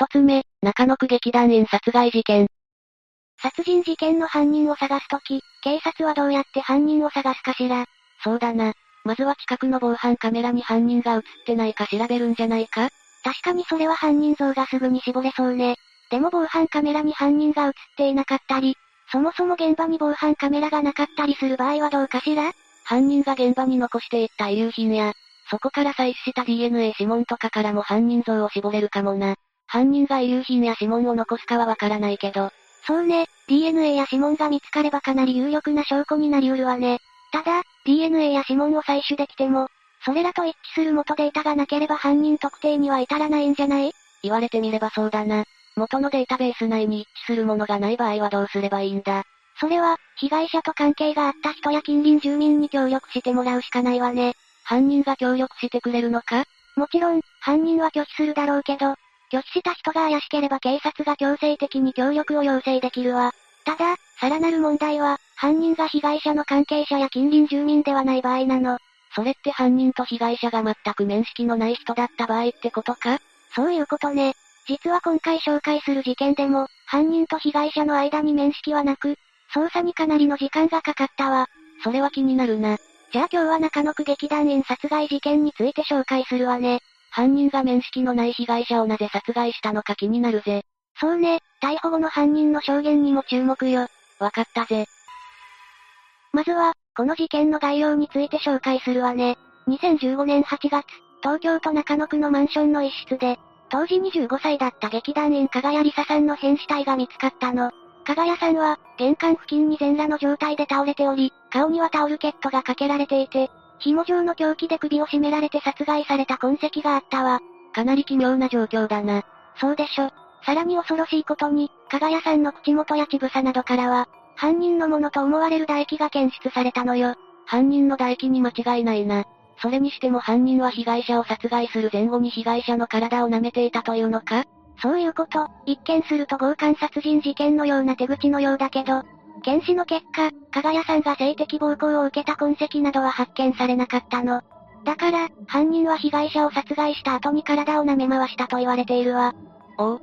一つ目、中野区劇団員殺害事件。殺人事件の犯人を探すとき、警察はどうやって犯人を探すかしら。そうだな。まずは近くの防犯カメラに犯人が映ってないか調べるんじゃないか？確かにそれは犯人像がすぐに絞れそうね。でも防犯カメラに犯人が映っていなかったり、そもそも現場に防犯カメラがなかったりする場合はどうかしら？犯人が現場に残していった遺留品や、そこから採取した DNA 指紋とかからも犯人像を絞れるかもな。犯人が遺留品や指紋を残すかはわからないけど。そうね、DNA や指紋が見つかればかなり有力な証拠になりうるわね。ただ、DNA や指紋を採取できても、それらと一致する元データがなければ犯人特定には至らないんじゃない？言われてみればそうだな。元のデータベース内に一致するものがない場合はどうすればいいんだ？それは、被害者と関係があった人や近隣住民に協力してもらうしかないわね。犯人が協力してくれるのか？もちろん、犯人は拒否するだろうけど、拒否した人が怪しければ警察が強制的に協力を要請できるわ。ただ、さらなる問題は、犯人が被害者の関係者や近隣住民ではない場合なの。それって犯人と被害者が全く面識のない人だった場合ってことか？そういうことね。実は今回紹介する事件でも、犯人と被害者の間に面識はなく、捜査にかなりの時間がかかったわ。それは気になるな。じゃあ今日は中野区劇団員殺害事件について紹介するわね。犯人が面識のない被害者をなぜ殺害したのか気になるぜ。そうね、逮捕後の犯人の証言にも注目よ。わかったぜ。まずは、この事件の概要について紹介するわね。2015年8月、東京都中野区のマンションの一室で、当時25歳だった劇団員加賀谷梨沙さんの変死体が見つかったの。加賀谷さんは、玄関付近に全裸の状態で倒れており、顔にはタオルケットがかけられていて、紐状の凶器で首を絞められて殺害された痕跡があったわ。かなり奇妙な状況だな。そうでしょ。さらに恐ろしいことに、加賀谷さんの口元や乳房などからは、犯人のものと思われる唾液が検出されたのよ。犯人の唾液に間違いないな。それにしても犯人は被害者を殺害する前後に被害者の体を舐めていたというのか？そういうこと、一見すると強姦殺人事件のような手口のようだけど、検視の結果、加賀谷さんが性的暴行を受けた痕跡などは発見されなかったの。だから、犯人は被害者を殺害した後に体を舐め回したと言われているわ。おう。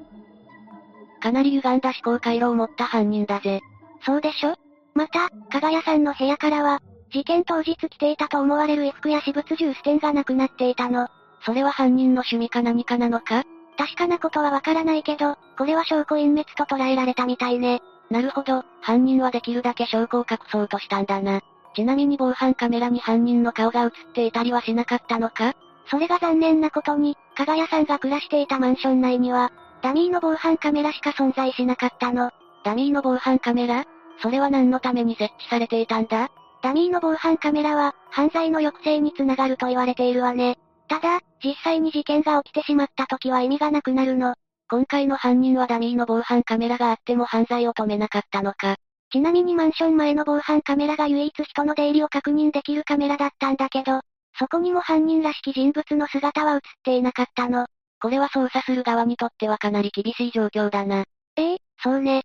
かなり歪んだ思考回路を持った犯人だぜ。そうでしょ？また、加賀谷さんの部屋からは、事件当日着ていたと思われる衣服や私物重ス点がなくなっていたの。それは犯人の趣味か何かなのか？確かなことはわからないけど、これは証拠隠滅と捉えられたみたいね。なるほど、犯人はできるだけ証拠を隠そうとしたんだな。ちなみに防犯カメラに犯人の顔が映っていたりはしなかったのか？それが残念なことに、加賀谷さんが暮らしていたマンション内には、ダミーの防犯カメラしか存在しなかったの。ダミーの防犯カメラ？それは何のために設置されていたんだ？ダミーの防犯カメラは、犯罪の抑制につながると言われているわね。ただ、実際に事件が起きてしまった時は意味がなくなるの。今回の犯人はダミーの防犯カメラがあっても犯罪を止めなかったのか。ちなみにマンション前の防犯カメラが唯一人の出入りを確認できるカメラだったんだけど、そこにも犯人らしき人物の姿は映っていなかったの。これは捜査する側にとってはかなり厳しい状況だな。ええ、そうね。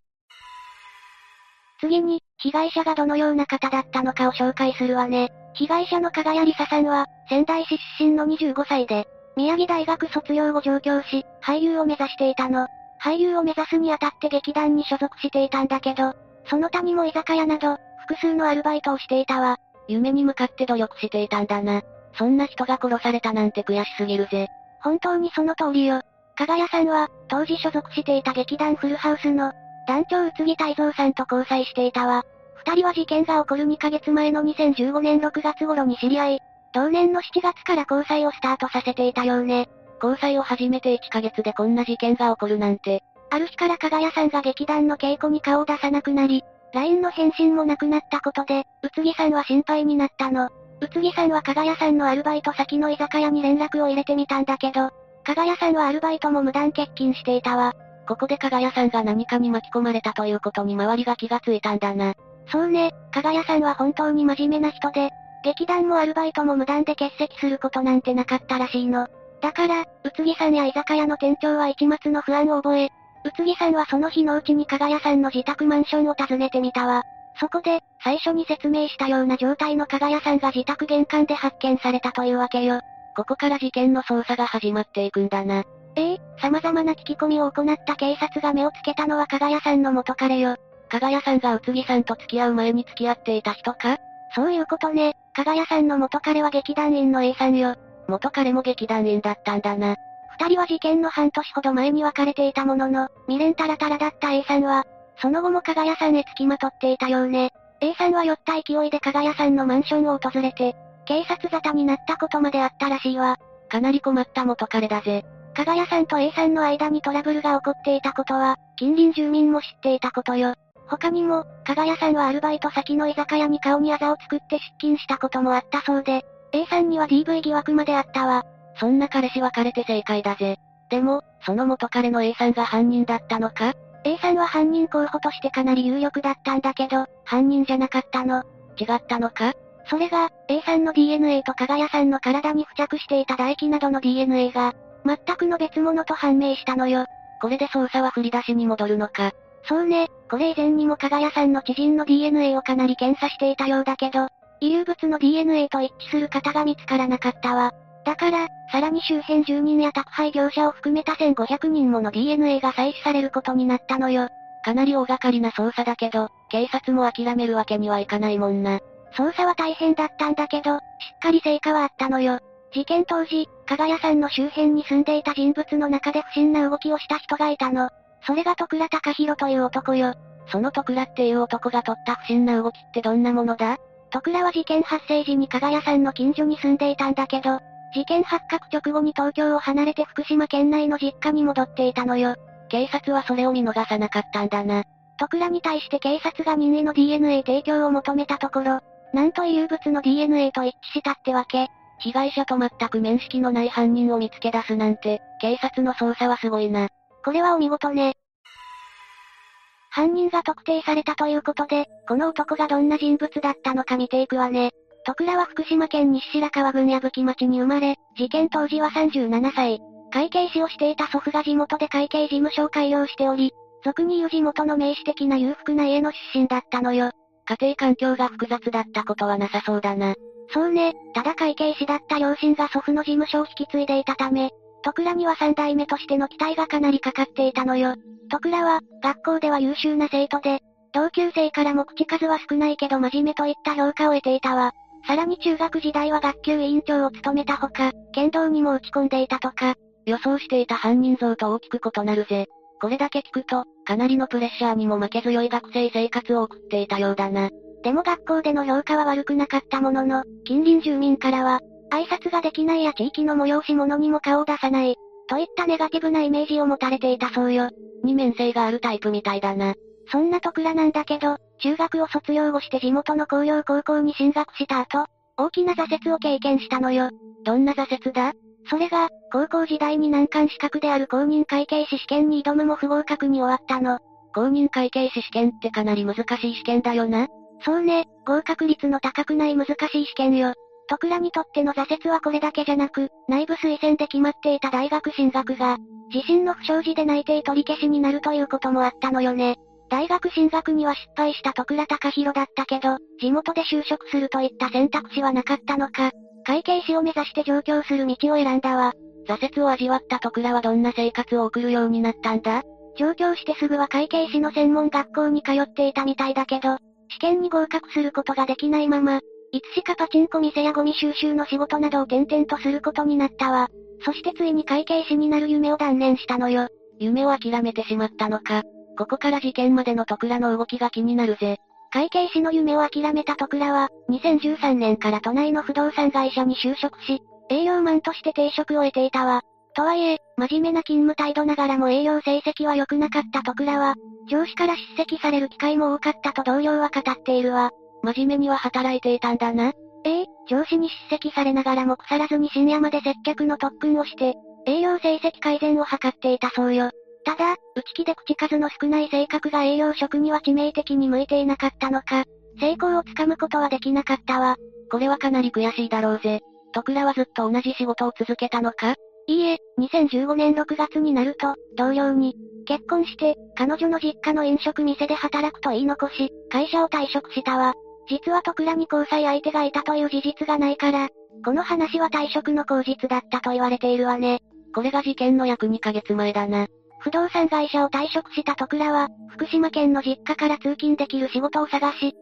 次に、被害者がどのような方だったのかを紹介するわね。被害者の加賀谷梨沙さんは、仙台市出身の25歳で、宮城大学卒業後上京し、俳優を目指していたの。俳優を目指すにあたって劇団に所属していたんだけど、その他にも居酒屋など、複数のアルバイトをしていたわ。夢に向かって努力していたんだな。そんな人が殺されたなんて悔しすぎるぜ。本当にその通りよ。加賀谷さんは、当時所属していた劇団フルハウスの、団長宇津木泰造さんと交際していたわ。二人は事件が起こる2ヶ月前の2015年6月頃に知り合い、同年の7月から交際をスタートさせていたようね。交際を始めて1ヶ月でこんな事件が起こるなんて。ある日から加賀谷さんが劇団の稽古に顔を出さなくなり、LINE の返信もなくなったことで、宇津木さんは心配になったの。宇津木さんは加賀谷さんのアルバイト先の居酒屋に連絡を入れてみたんだけど、加賀谷さんはアルバイトも無断欠勤していたわ。ここで加賀谷さんが何かに巻き込まれたということに周りが気がついたんだな。そうね、加賀谷さんは本当に真面目な人で、劇団もアルバイトも無断で欠席することなんてなかったらしいの。だから、宇津木さんや居酒屋の店長は一末の不安を覚え、宇津木さんはその日のうちに加賀谷さんの自宅マンションを訪ねてみたわ。そこで、最初に説明したような状態の加賀谷さんが自宅玄関で発見されたというわけよ。ここから事件の捜査が始まっていくんだな。ええ様々な聞き込みを行った警察が目をつけたのは加賀谷さんの元彼よ。加賀谷さんが宇津木さんと付き合う前に付き合っていた人か？そういうことね。加賀谷さんの元彼は劇団員の A さんよ。元彼も劇団員だったんだな。二人は事件の半年ほど前に別れていたものの、未練タラタラだった A さんは、その後も加賀谷さんへ付きまとっていたようね。A さんは酔った勢いで加賀谷さんのマンションを訪れて、警察沙汰になったことまであったらしいわ。かなり困った元彼だぜ。加賀谷さんと A さんの間にトラブルが起こっていたことは、近隣住民も知っていたことよ。他にも、加賀谷さんはアルバイト先の居酒屋に顔にあざを作って出勤したこともあったそうで、A さんには DV 疑惑まであったわ。そんな彼氏別れて正解だぜ。でも、その元彼の A さんが犯人だったのか ?A さんは犯人候補としてかなり有力だったんだけど、犯人じゃなかったの。違ったのか？それが、A さんの DNA と加賀谷さんの体に付着していた唾液などの DNA が、全くの別物と判明したのよ。これで捜査は振り出しに戻るのか？そうね、これ以前にも加賀谷さんの知人の DNA をかなり検査していたようだけど、遺留物の DNA と一致する方が見つからなかったわ。だから、さらに周辺住人や宅配業者を含めた1500人もの DNA が採取されることになったのよ。かなり大掛かりな捜査だけど、警察も諦めるわけにはいかないもんな。捜査は大変だったんだけど、しっかり成果はあったのよ。事件当時、加賀谷さんの周辺に住んでいた人物の中で不審な動きをした人がいたの。それが徳倉隆弘という男よ。その徳倉っていう男が取った不審な動きってどんなものだ？徳倉は事件発生時に加賀谷さんの近所に住んでいたんだけど、事件発覚直後に東京を離れて福島県内の実家に戻っていたのよ。警察はそれを見逃さなかったんだな。徳倉に対して警察が任意の DNA 提供を求めたところ、なんと遺留物の DNA と一致したってわけ。被害者と全く面識のない犯人を見つけ出すなんて、警察の捜査はすごいな。これはお見事ね。犯人が特定されたということで、この男がどんな人物だったのか見ていくわね。徳倉は福島県西白川郡矢吹町に生まれ、事件当時は37歳。会計士をしていた祖父が地元で会計事務所を開業しており、俗に言う地元の名士的な裕福な家の出身だったのよ。家庭環境が複雑だったことはなさそうだな。そうね、ただ会計士だった両親が祖父の事務所を引き継いでいたため、徳倉には三代目としての期待がかなりかかっていたのよ。徳倉は、学校では優秀な生徒で、同級生からも口数は少ないけど真面目といった評価を得ていたわ。さらに中学時代は学級委員長を務めたほか、剣道にも打ち込んでいたとか。予想していた犯人像と大きく異なるぜ。これだけ聞くと、かなりのプレッシャーにも負け強い学生生活を送っていたようだな。でも学校での評価は悪くなかったものの、近隣住民からは、挨拶ができないや地域の催し物にも顔を出さない、といったネガティブなイメージを持たれていたそうよ。二面性があるタイプみたいだな。そんな徳倉なんだけど、中学を卒業後して地元の工業高校に進学した後、大きな挫折を経験したのよ。どんな挫折だ？それが、高校時代に難関資格である公認会計士試験に挑むも不合格に終わったの。公認会計士試験ってかなり難しい試験だよな。そうね、合格率の高くない難しい試験よ。徳倉にとっての挫折はこれだけじゃなく、内部推薦で決まっていた大学進学が、自身の不祥事で内定取り消しになるということもあったのよね。大学進学には失敗した徳倉隆弘だったけど、地元で就職するといった選択肢はなかったのか、会計士を目指して上京する道を選んだわ。挫折を味わった徳倉はどんな生活を送るようになったんだ？上京してすぐは会計士の専門学校に通っていたみたいだけど、試験に合格することができないまま、いつしかパチンコ店やゴミ収集の仕事などを転々とすることになったわ。そしてついに会計士になる夢を断念したのよ。夢を諦めてしまったのか。ここから事件までの徳倉の動きが気になるぜ。会計士の夢を諦めた徳倉は、2013年から都内の不動産会社に就職し、営業マンとして定職を得ていたわ。とはいえ、真面目な勤務態度ながらも営業成績は良くなかった徳倉は、上司から叱責される機会も多かったと同僚は語っているわ。真面目には働いていたんだな。ええ、上司に叱責されながらも腐らずに深夜まで接客の特訓をして、営業成績改善を図っていたそうよ。ただ、内気で口数の少ない性格が営業職には致命的に向いていなかったのか、成功をつかむことはできなかったわ。これはかなり悔しいだろうぜ。徳倉はずっと同じ仕事を続けたのか？いいえ、2015年6月になると、同僚に、結婚して、彼女の実家の飲食店で働くと言い残し、会社を退職したわ。実は徳倉に交際相手がいたという事実がないから、この話は退職の口実だったと言われているわね。これが事件の約2ヶ月前だな。不動産会社を退職した徳倉は、福島県の実家から通勤できる仕事を探し、引っ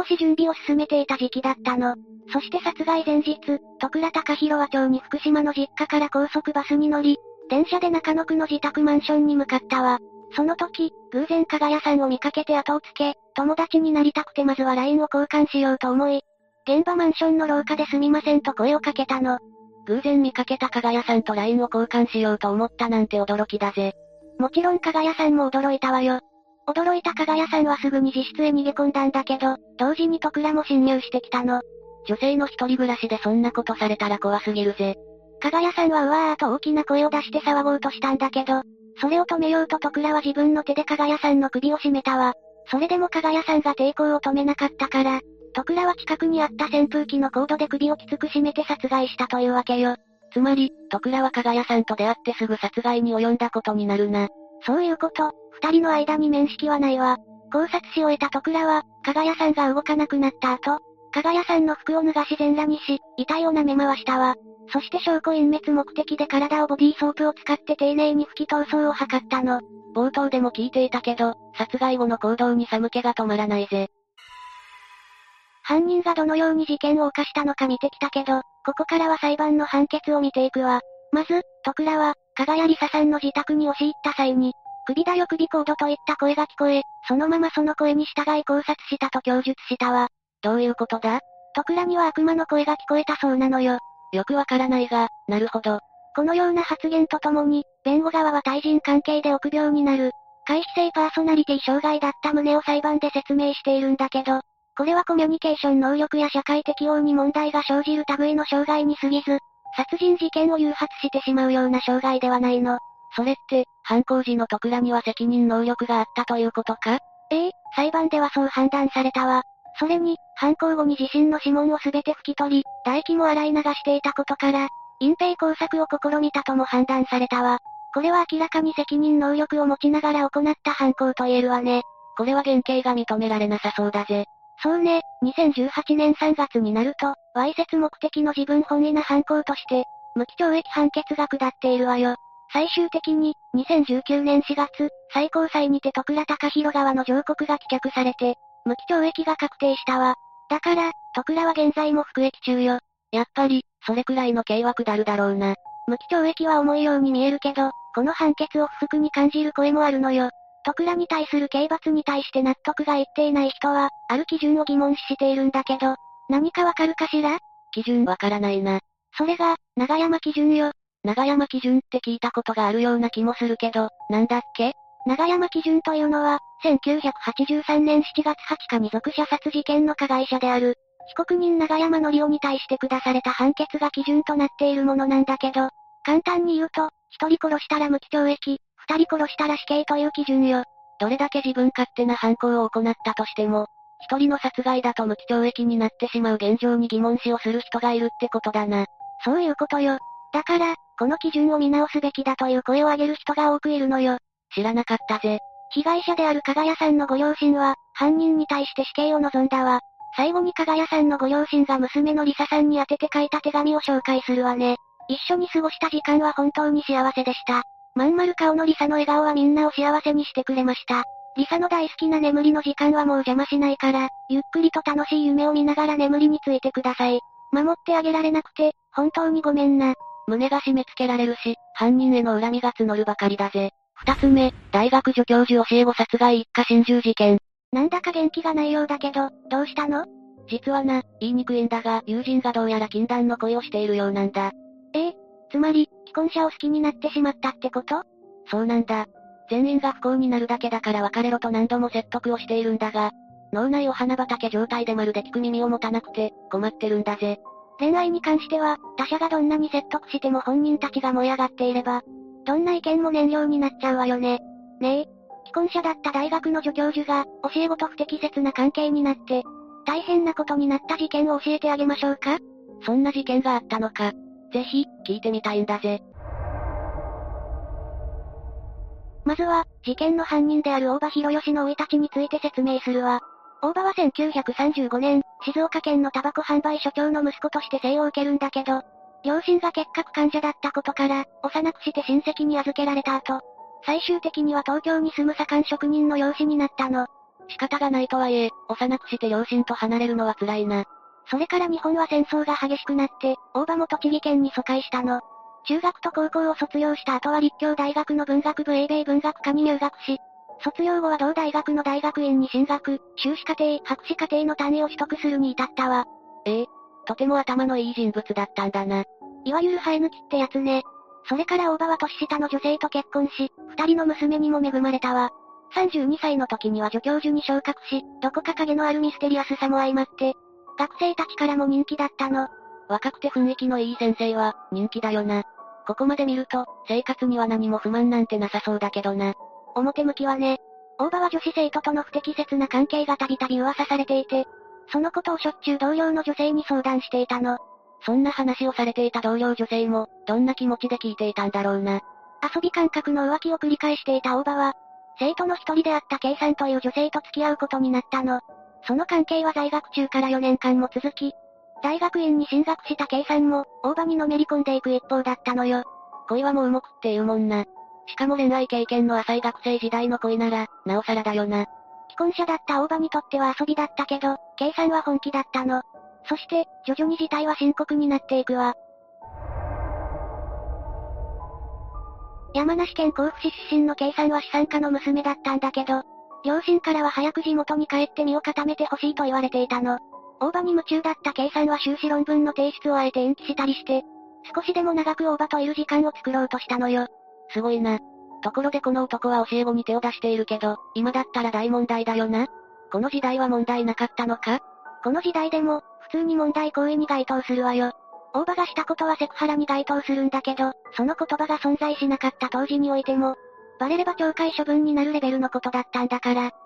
越し準備を進めていた時期だったの。そして殺害前日、徳倉隆弘は町に福島の実家から高速バスに乗り、電車で中野区の自宅マンションに向かったわ。その時、偶然加賀屋さんを見かけて後をつけ、友達になりたくてまずは LINE を交換しようと思い、現場マンションの廊下ですみませんと声をかけたの。偶然見かけた加賀屋さんと LINE を交換しようと思ったなんて驚きだぜ。もちろん加賀屋さんも驚いたわよ。驚いた加賀屋さんはすぐに自室へ逃げ込んだんだけど、同時に徳倉も侵入してきたの。女性の一人暮らしでそんなことされたら怖すぎるぜ。加賀屋さんはうわーと大きな声を出して騒ごうとしたんだけど、それを止めようと徳倉は自分の手で加賀屋さんの首を絞めたわ。それでも加賀屋さんが抵抗を止めなかったから、徳倉は近くにあった扇風機のコードで首をきつく締めて殺害したというわけよ。つまり、徳倉は加賀屋さんと出会ってすぐ殺害に及んだことになるな。そういうこと、二人の間に面識はないわ。考察し終えた徳倉は、加賀屋さんが動かなくなった後、加賀屋さんの服を脱がし全裸にし、遺体を舐め回したわ。そして証拠隠滅目的で体をボディーソープを使って丁寧に拭き逃走を図ったの。冒頭でも聞いていたけど、殺害後の行動に寒気が止まらないぜ。犯人がどのように事件を犯したのか見てきたけど、ここからは裁判の判決を見ていくわ。まず、徳倉は、加賀谷梨沙さんの自宅に押し入った際に、首だよ首コードといった声が聞こえ、そのままその声に従い考察したと供述したわ。どういうことだ？徳倉には悪魔の声が聞こえたそうなのよ。よくわからないが、なるほど。このような発言とともに、弁護側は対人関係で臆病になる、回避性パーソナリティ障害だった旨を裁判で説明しているんだけど、これはコミュニケーション能力や社会適応に問題が生じる類の障害に過ぎず、殺人事件を誘発してしまうような障害ではないの。それって、犯行時の徳倉には責任能力があったということか？ええ、裁判ではそう判断されたわ。それに、犯行後に自身の指紋をすべて拭き取り、唾液も洗い流していたことから、隠蔽工作を試みたとも判断されたわ。これは明らかに責任能力を持ちながら行った犯行と言えるわね。これは原型が認められなさそうだぜ。そうね、2018年3月になると、わいせつ目的の自分本位な犯行として、無期懲役判決が下っているわよ。最終的に、2019年4月、最高裁にて徳倉隆弘側の上告が棄却されて、無期懲役が確定したわ。だから、徳倉は現在も服役中よ。やっぱり、それくらいの刑は下るだろうな。無期懲役は重いように見えるけど、この判決を不服に感じる声もあるのよ。徳倉に対する刑罰に対して納得がいっていない人は、ある基準を疑問視しているんだけど、何かわかるかしら？基準わからないな。それが、長山基準よ。長山基準って聞いたことがあるような気もするけど、なんだっけ？長山基準というのは、1983年7月20日に属者殺事件の加害者である、被告人長山則夫に対して下された判決が基準となっているものなんだけど、簡単に言うと、一人殺したら無期懲役、二人殺したら死刑という基準よ。どれだけ自分勝手な犯行を行ったとしても、一人の殺害だと無期懲役になってしまう現状に疑問視をする人がいるってことだな。そういうことよ。だから、この基準を見直すべきだという声を上げる人が多くいるのよ。知らなかったぜ。被害者である加賀谷さんのご両親は、犯人に対して死刑を望んだわ。最後に加賀谷さんのご両親が娘のリサさんに宛てて書いた手紙を紹介するわね。一緒に過ごした時間は本当に幸せでした。まん丸顔のリサの笑顔はみんなを幸せにしてくれました。リサの大好きな眠りの時間はもう邪魔しないから、ゆっくりと楽しい夢を見ながら眠りについてください。守ってあげられなくて、本当にごめんな。胸が締め付けられるし、犯人への恨みが募るばかりだぜ。二つ目、大学助教授教え子殺害一家心中事件。なんだか元気がないようだけど、どうしたの？実はな、言いにくいんだが、友人がどうやら禁断の恋をしているようなんだ。ええつまり、既婚者を好きになってしまったってこと？そうなんだ。全員が不幸になるだけだから別れろと何度も説得をしているんだが、脳内お花畑状態でまるで聞く耳を持たなくて、困ってるんだぜ。恋愛に関しては、他者がどんなに説得しても本人たちが燃え上がっていれば、どんな意見も燃料になっちゃうわよね。ねえ、既婚者だった大学の助教授が、教え子と不適切な関係になって、大変なことになった事件を教えてあげましょうか？そんな事件があったのか。ぜひ、聞いてみたいんだぜ。まずは、事件の犯人である大場博義の生い立ちについて説明するわ。大場は1935年、静岡県のタバコ販売所長の息子として生を受けるんだけど、両親が結核患者だったことから、幼くして親戚に預けられた後、最終的には東京に住む左官職人の養子になったの。仕方がないとはいえ、幼くして両親と離れるのは辛いな。それから日本は戦争が激しくなって、大場も栃木県に疎開したの。中学と高校を卒業した後は立教大学の文学部英米文学科に入学し、卒業後は同大学の大学院に進学、修士課程、博士課程の単位を取得するに至ったわ。ええ、とても頭のいい人物だったんだな。いわゆる生え抜きってやつね。それから大場は年下の女性と結婚し、二人の娘にも恵まれたわ。32歳の時には助教授に昇格し、どこか影のあるミステリアスさも相まって、学生たちからも人気だったの。若くて雰囲気のいい先生は、人気だよな。ここまで見ると、生活には何も不満なんてなさそうだけどな。表向きはね。大場は女子生徒との不適切な関係がたびたび噂されていて、そのことをしょっちゅう同僚の女性に相談していたの。そんな話をされていた同僚女性も、どんな気持ちで聞いていたんだろうな。遊び感覚の浮気を繰り返していた大場は、生徒の一人であった K さんという女性と付き合うことになったの。その関係は在学中から4年間も続き、大学院に進学した K さんも、大場にのめり込んでいく一方だったのよ。恋はもう動くって言うもんな。しかも恋愛経験の浅い学生時代の恋なら、なおさらだよな。既婚者だった大場にとっては遊びだったけど、K さんは本気だったの。そして、徐々に事態は深刻になっていくわ。山梨県甲府市出身の K さんは資産家の娘だったんだけど、両親からは早く地元に帰って身を固めてほしいと言われていたの。大場に夢中だった K さんは修士論文の提出をあえて延期したりして、少しでも長く大場といる時間を作ろうとしたのよ。すごいな。ところでこの男は教え子に手を出しているけど、今だったら大問題だよな？この時代は問題なかったのか？この時代でも、普通に問題行為に該当するわよ。大場がしたことはセクハラに該当するんだけど、その言葉が存在しなかった当時においても、バレれば懲戒処分になるレベルのことだったんだから。きっ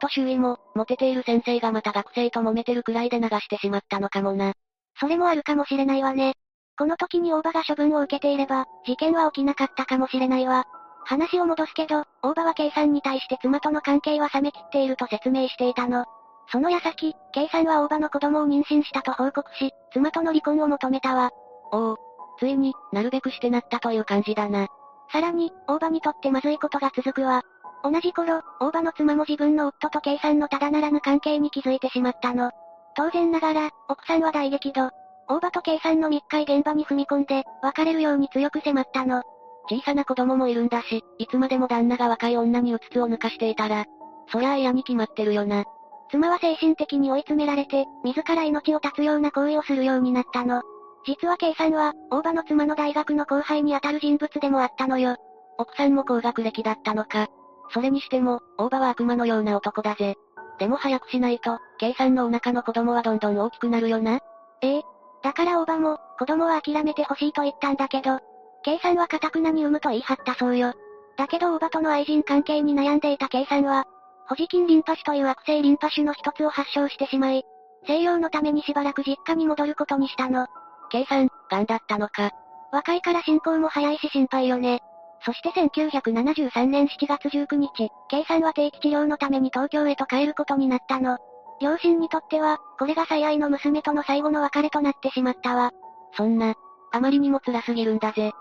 と周囲も、モテている先生がまた学生と揉めてるくらいで流してしまったのかもな。それもあるかもしれないわね。この時に大場が処分を受けていれば、事件は起きなかったかもしれないわ。話を戻すけど、大場は K さんに対して妻との関係は冷め切っていると説明していたの。その矢先、K さんは大場の子供を妊娠したと報告し、妻との離婚を求めたわ。おお、ついに、なるべくしてなったという感じだな。さらに、大場にとってまずいことが続くわ。同じ頃、大場の妻も自分の夫と K さんのただならぬ関係に気づいてしまったの。当然ながら、奥さんは大激怒。大場と K さんの密会現場に踏み込んで、別れるように強く迫ったの。小さな子供もいるんだし、いつまでも旦那が若い女にうつつを抜かしていたら、そりゃあ嫌に決まってるよな。妻は精神的に追い詰められて、自ら命を絶つような行為をするようになったの。実は K さんは、大場の妻の大学の後輩にあたる人物でもあったのよ。奥さんも高学歴だったのか。それにしても、大場は悪魔のような男だぜ。でも早くしないと、K さんのお腹の子供はどんどん大きくなるよな。ええ。だから大場も、子供は諦めてほしいと言ったんだけど、K さんは堅くなに産むと言い張ったそうよ。だけど大場との愛人関係に悩んでいた K さんは、保持菌リンパ腫という悪性リンパ腫の一つを発症してしまい、静養のためにしばらく実家に戻ることにしたの。K さん、癌だったのか。若いから進行も早いし心配よね。そして1973年7月19日、K さんは定期治療のために東京へと帰ることになったの。両親にとっては、これが最愛の娘との最後の別れとなってしまったわ。そんな、あまりにも辛すぎるんだぜ。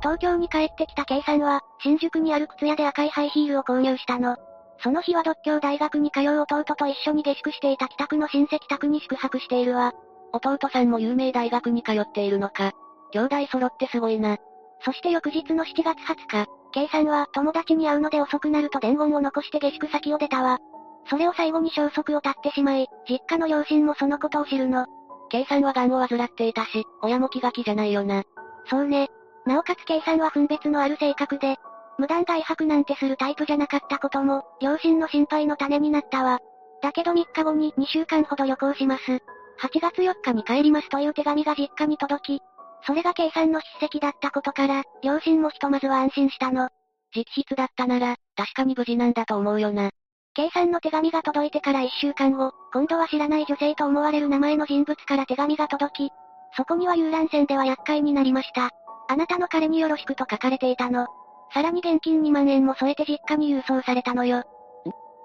東京に帰ってきた K さんは、新宿にある靴屋で赤いハイヒールを購入したの。その日は独協大学に通う弟と一緒に下宿していた北区の親戚宅に宿泊しているわ。弟さんも有名大学に通っているのか。兄弟揃ってすごいな。そして翌日の7月20日、K さんは友達に会うので遅くなると伝言を残して下宿先を出たわ。それを最後に消息を絶ってしまい、実家の両親もそのことを知るの。K さんは癌を患っていたし、親も気が気じゃないよな。そうね。なおかつ K さんは分別のある性格で、無断外泊なんてするタイプじゃなかったことも、両親の心配の種になったわ。だけど3日後に2週間ほど旅行します。8月4日に帰りますという手紙が実家に届き、それが K さんの筆跡だったことから、両親もひとまずは安心したの。直筆だったなら、確かに無事なんだと思うよな。K さんの手紙が届いてから1週間後、今度は知らない女性と思われる名前の人物から手紙が届き、そこには遊覧船では厄介になりました。あなたの彼によろしくと書かれていたの。さらに現金2万円も添えて実家に郵送されたのよ。ん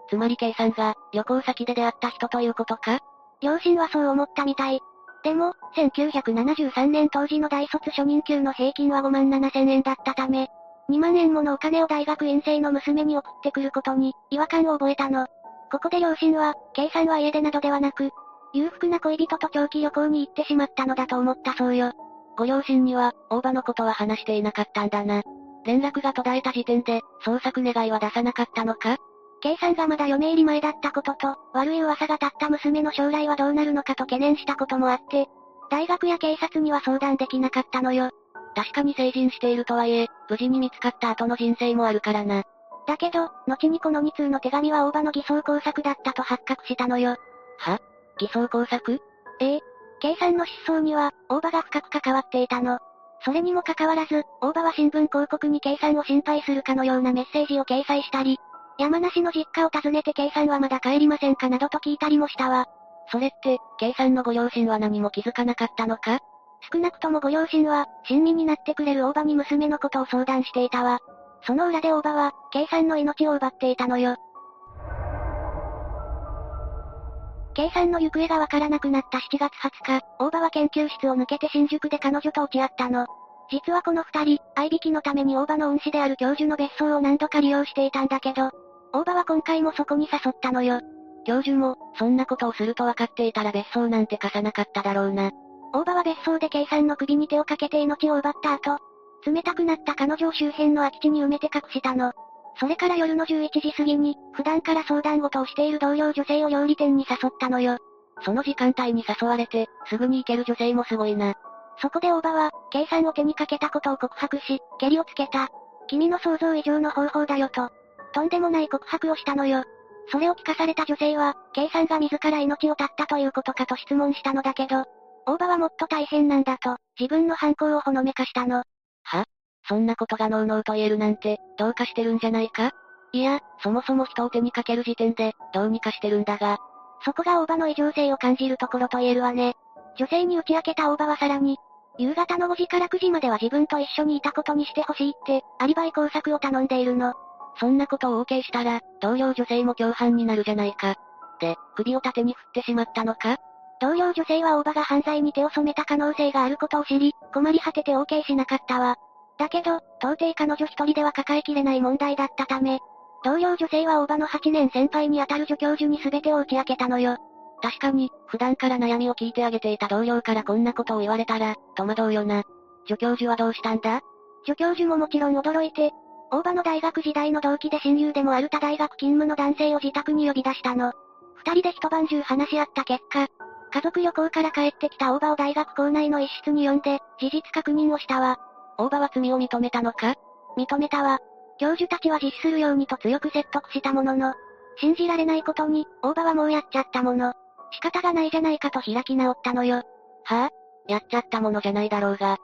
つまり K さんが、旅行先で出会った人ということか？両親はそう思ったみたい。でも、1973年当時の大卒初任給の平均は5万7千円だったため、2万円ものお金を大学院生の娘に送ってくることに、違和感を覚えたの。ここで両親は、計算は家出などではなく、裕福な恋人と長期旅行に行ってしまったのだと思ったそうよ。ご両親には、大場のことは話していなかったんだな。連絡が途絶えた時点で、捜索願いは出さなかったのか？計算がまだ嫁入り前だったことと、悪い噂が立った娘の将来はどうなるのかと懸念したこともあって、大学や警察には相談できなかったのよ。確かに成人しているとはいえ、無事に見つかった後の人生もあるからな。だけど、後にこの2通の手紙は大場の偽装工作だったと発覚したのよ。は？偽装工作？ええ。計算の失踪には、大場が深く関わっていたの。それにもかかわらず、大場は新聞広告に計算を心配するかのようなメッセージを掲載したり、山梨の実家を訪ねて計算はまだ帰りませんかなどと聞いたりもしたわ。それって、計算のご両親は何も気づかなかったのか？少なくともご両親は、親身になってくれる大場に娘のことを相談していたわ。その裏で大場は、計算の命を奪っていたのよ。計算の行方がわからなくなった7月20日、大場は研究室を抜けて新宿で彼女と落ち合ったの。実はこの二人、合いびきのために大場の恩師である教授の別荘を何度か利用していたんだけど、大場は今回もそこに誘ったのよ。教授も、そんなことをすると分かっていたら別荘なんて貸さなかっただろうな。大場は別荘で計算の首に手をかけて命を奪った後、冷たくなった彼女を周辺の空き地に埋めて隠したの。それから夜の11時過ぎに、普段から相談事をしている同僚女性を料理店に誘ったのよ。その時間帯に誘われて、すぐに行ける女性もすごいな。そこで大場は、計算を手にかけたことを告白し、蹴りをつけた。君の想像以上の方法だよと。とんでもない告白をしたのよ。それを聞かされた女性は、計算が自ら命を絶ったということかと質問したのだけど、大場はもっと大変なんだと、自分の犯行をほのめかしたの。は？そんなことがノーノーと言えるなんて、どうかしてるんじゃないか？いや、そもそも人を手にかける時点で、どうにかしてるんだが。そこが大場の異常性を感じるところと言えるわね。女性に打ち明けた大場はさらに、夕方の5時から9時までは自分と一緒にいたことにしてほしいって、アリバイ工作を頼んでいるの。そんなことを OK したら、同僚女性も共犯になるじゃないか。で、首を縦に振ってしまったのか？同僚女性は大場が犯罪に手を染めた可能性があることを知り、困り果てて OK しなかったわ。だけど、到底彼女一人では抱えきれない問題だったため、同僚女性は大場の8年先輩にあたる助教授に全てを打ち明けたのよ。確かに、普段から悩みを聞いてあげていた同僚からこんなことを言われたら、戸惑うよな。助教授はどうしたんだ？助教授ももちろん驚いて、大場の大学時代の同期で親友でもある他大学勤務の男性を自宅に呼び出したの。二人で一晩中話し合った結果、家族旅行から帰ってきた大場を大学校内の一室に呼んで、事実確認をしたわ。大場は罪を認めたのか？認めたわ。教授たちは実施するようにと強く説得したものの、信じられないことに、大場はもうやっちゃったもの。仕方がないじゃないかと開き直ったのよ。はぁ、あ、やっちゃったものじゃないだろうが。ちっ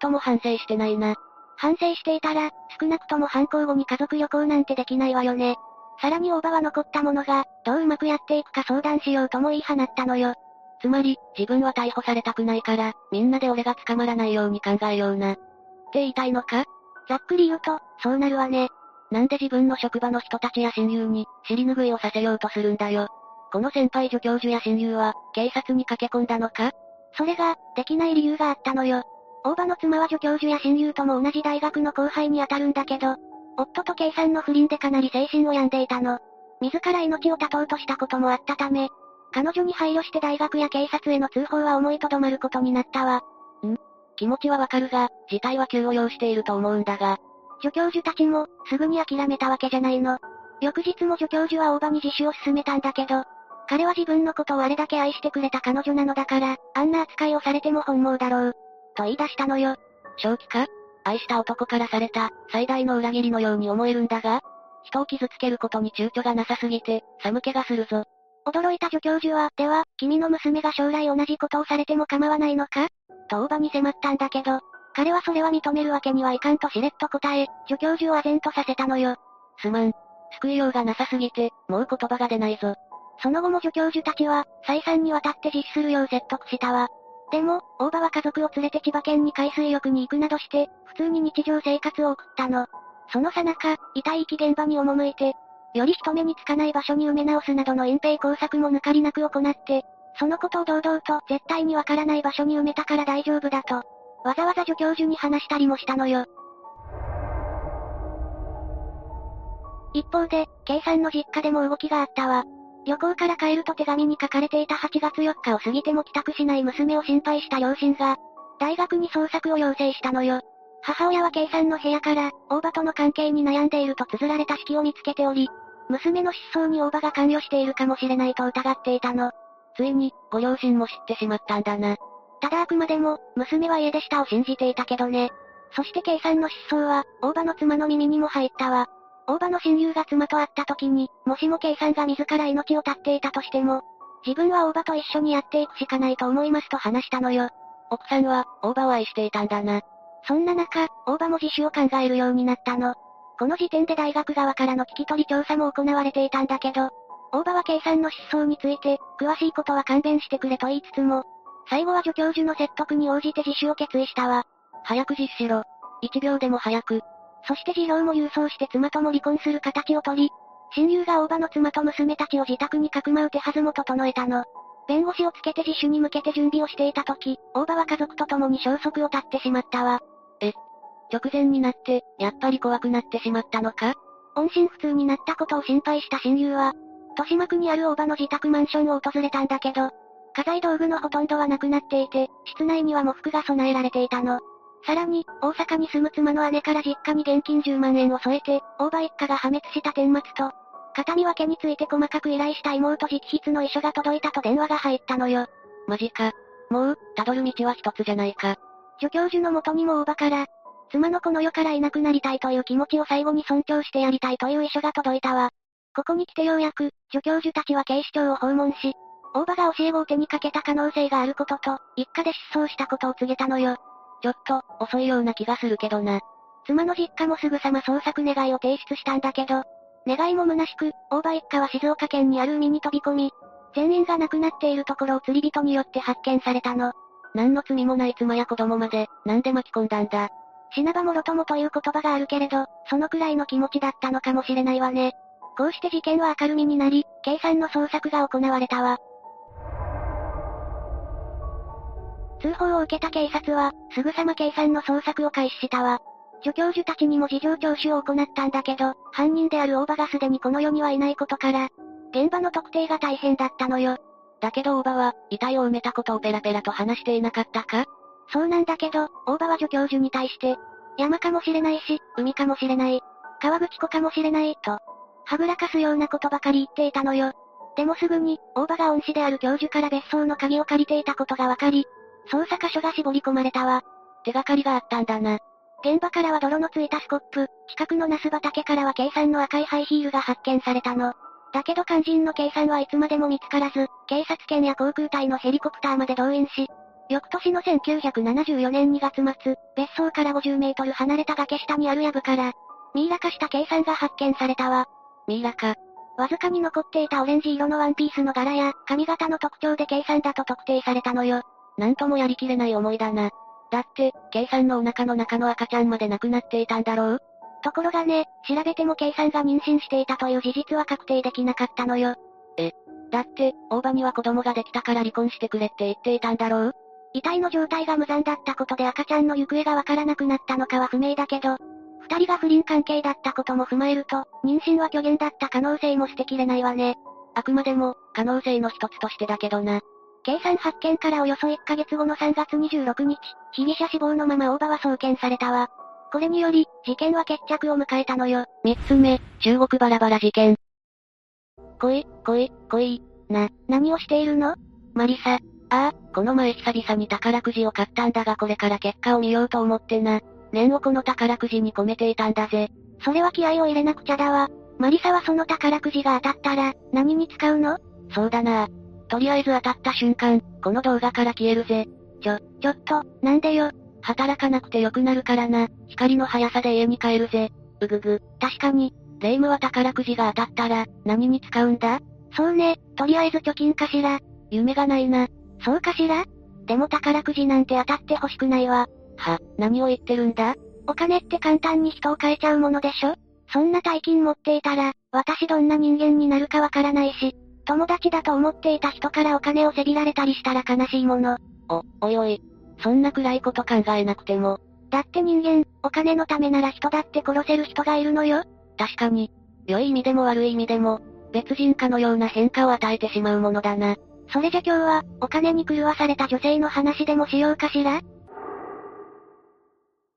とも反省してないな。反省していたら、少なくとも犯行後に家族旅行なんてできないわよね。さらに大場は残ったものが、どううまくやっていくか相談しようとも言い放ったのよ。つまり、自分は逮捕されたくないから、みんなで俺が捕まらないように考えような。って言いたいのか？ざっくり言うと、そうなるわね。なんで自分の職場の人たちや親友に、尻拭いをさせようとするんだよ。この先輩助教授や親友は、警察に駆け込んだのか？それが、できない理由があったのよ。大場の妻は助教授や親友とも同じ大学の後輩に当たるんだけど、夫と計算の不倫でかなり精神を病んでいたの。自ら命を絶とうとしたこともあったため、彼女に配慮して大学や警察への通報は思いとどまることになったわ。ん気持ちはわかるが、事態は急を要していると思うんだが。助教授たちも、すぐに諦めたわけじゃないの。翌日も助教授は大場に自首を進めたんだけど、彼は自分のことをあれだけ愛してくれた彼女なのだから、あんな扱いをされても本望だろう。と言い出したのよ。正気か？愛した男からされた、最大の裏切りのように思えるんだが人を傷つけることに躊躇がなさすぎて、寒気がするぞ。驚いた助教授は、では、君の娘が将来同じことをされても構わないのか？と大場に迫ったんだけど、彼はそれは認めるわけにはいかんとしれっと答え、助教授を唖然とさせたのよ。すまん。救いようがなさすぎて、もう言葉が出ないぞ。その後も助教授たちは、再三にわたって実施するよう説得したわ。でも、大場は家族を連れて千葉県に海水浴に行くなどして、普通に日常生活を送ったの。そのさなか、遺体遺棄現場に赴いて、より人目につかない場所に埋め直すなどの隠蔽工作も抜かりなく行って、そのことを堂々と絶対にわからない場所に埋めたから大丈夫だと。わざわざ助教授に話したりもしたのよ。一方で、K さんの実家でも動きがあったわ。旅行から帰ると手紙に書かれていた8月4日を過ぎても帰宅しない娘を心配した両親が、大学に捜索を要請したのよ。母親は K さんの部屋から、大場との関係に悩んでいると綴られた式を見つけており、娘の失踪に大場が関与しているかもしれないと疑っていたの。ついに、ご両親も知ってしまったんだな。ただあくまでも、娘は家出したを信じていたけどね。そして K さんの失踪は、大場の妻の耳にも入ったわ。大場の親友が妻と会った時に、もしも K さんが自ら命を絶っていたとしても、自分は大場と一緒にやっていくしかないと思いますと話したのよ。奥さんは、大場を愛していたんだな。そんな中、大場も自首を考えるようになったの。この時点で大学側からの聞き取り調査も行われていたんだけど、大場は K さんの失踪について、詳しいことは勘弁してくれと言いつつも、最後は助教授の説得に応じて自首を決意したわ。早く実施しろ。一秒でも早く。そして事業も郵送して妻とも離婚する形をとり、親友が大場の妻と娘たちを自宅にかくまう手はずも整えたの。弁護士をつけて自首に向けて準備をしていた時、大場は家族と共に消息を絶ってしまったわ。え、直前になって、やっぱり怖くなってしまったのか？音信不通になったことを心配した親友は、豊島区にある大場の自宅マンションを訪れたんだけど、家財道具のほとんどはなくなっていて、室内には喪服が備えられていたの。さらに、大阪に住む妻の姉から実家に現金10万円を添えて、大場一家が破滅した顛末と、形見分けについて細かく依頼した妹直筆の遺書が届いたと電話が入ったのよ。マジか。もう、辿る道は一つじゃないか。助教授の元にも大場から、妻のこの世からいなくなりたいという気持ちを最後に尊重してやりたいという遺書が届いたわ。ここに来てようやく、助教授たちは警視庁を訪問し、大場が教え子を手にかけた可能性があることと、一家で失踪したことを告げたのよ。ちょっと、遅いような気がするけどな。妻の実家もすぐさま捜索願いを提出したんだけど、願いも虚しく、大場一家は静岡県にある海に飛び込み、全員が亡くなっているところを釣り人によって発見されたの。何の罪もない妻や子供まで、なんで巻き込んだんだ。死なばもろともという言葉があるけれど、そのくらいの気持ちだったのかもしれないわね。こうして事件は明るみになり、計算の捜索が行われたわ。通報を受けた警察は、すぐさま計算の捜索を開始したわ。助教授たちにも事情聴取を行ったんだけど、犯人である大場がすでにこの世にはいないことから、現場の特定が大変だったのよ。だけど大場は、遺体を埋めたことをペラペラと話していなかったか？そうなんだけど、大場は助教授に対して、山かもしれないし、海かもしれない、川口湖かもしれない、と、はぐらかすようなことばかり言っていたのよ。でもすぐに、大場が恩師である教授から別荘の鍵を借りていたことがわかり、捜査箇所が絞り込まれたわ。手がかりがあったんだな。現場からは泥のついたスコップ、近くのナス畑からは計算の赤いハイヒールが発見されたの。だけど肝心の計算はいつまでも見つからず、警察犬や航空隊のヘリコプターまで動員し、翌年の1974年2月末、別荘から50メートル離れた崖下にある藪から、ミイラ化した計算が発見されたわ。ミイラ化。わずかに残っていたオレンジ色のワンピースの柄や、髪型の特徴で計算だと特定されたのよ。なんともやりきれない思いだな。だって、計算のお腹の中の赤ちゃんまで亡くなっていたんだろう？ところがね、調べても計算が妊娠していたという事実は確定できなかったのよ。え、だって、大場には子供ができたから離婚してくれって言っていたんだろう？遺体の状態が無残だったことで赤ちゃんの行方がわからなくなったのかは不明だけど、二人が不倫関係だったことも踏まえると、妊娠は虚言だった可能性も捨てきれないわね。あくまでも、可能性の一つとしてだけどな。計算発見からおよそ1ヶ月後の3月26日、被疑者死亡のまま大場は送検されたわ。これにより、事件は決着を迎えたのよ。三つ目、中国バラバラ事件。来い、来い、来い。な、何をしているの？マリサ。ああ、この前久々に宝くじを買ったんだがこれから結果を見ようと思ってな。念をこの宝くじに込めていたんだぜ。それは気合を入れなくちゃだわ。マリサはその宝くじが当たったら、何に使うの？そうだな。とりあえず当たった瞬間、この動画から消えるぜ。ちょ、ちょっと、なんでよ？働かなくてよくなるからな。光の速さで家に帰るぜ。うぐぐ。確かに。レイムは宝くじが当たったら、何に使うんだ？そうね、とりあえず貯金かしら。夢がないな。そうかしら？でも宝くじなんて当たってほしくないわ。は、何を言ってるんだ？お金って簡単に人を変えちゃうものでしょ？そんな大金持っていたら、私どんな人間になるかわからないし、友達だと思っていた人からお金をせびられたりしたら悲しいもの。お、おいおい。そんな暗いこと考えなくても。だって人間、お金のためなら人だって殺せる人がいるのよ。確かに。良い意味でも悪い意味でも、別人かのような変化を与えてしまうものだな。それじゃ今日は、お金に狂わされた女性の話でもしようかしら？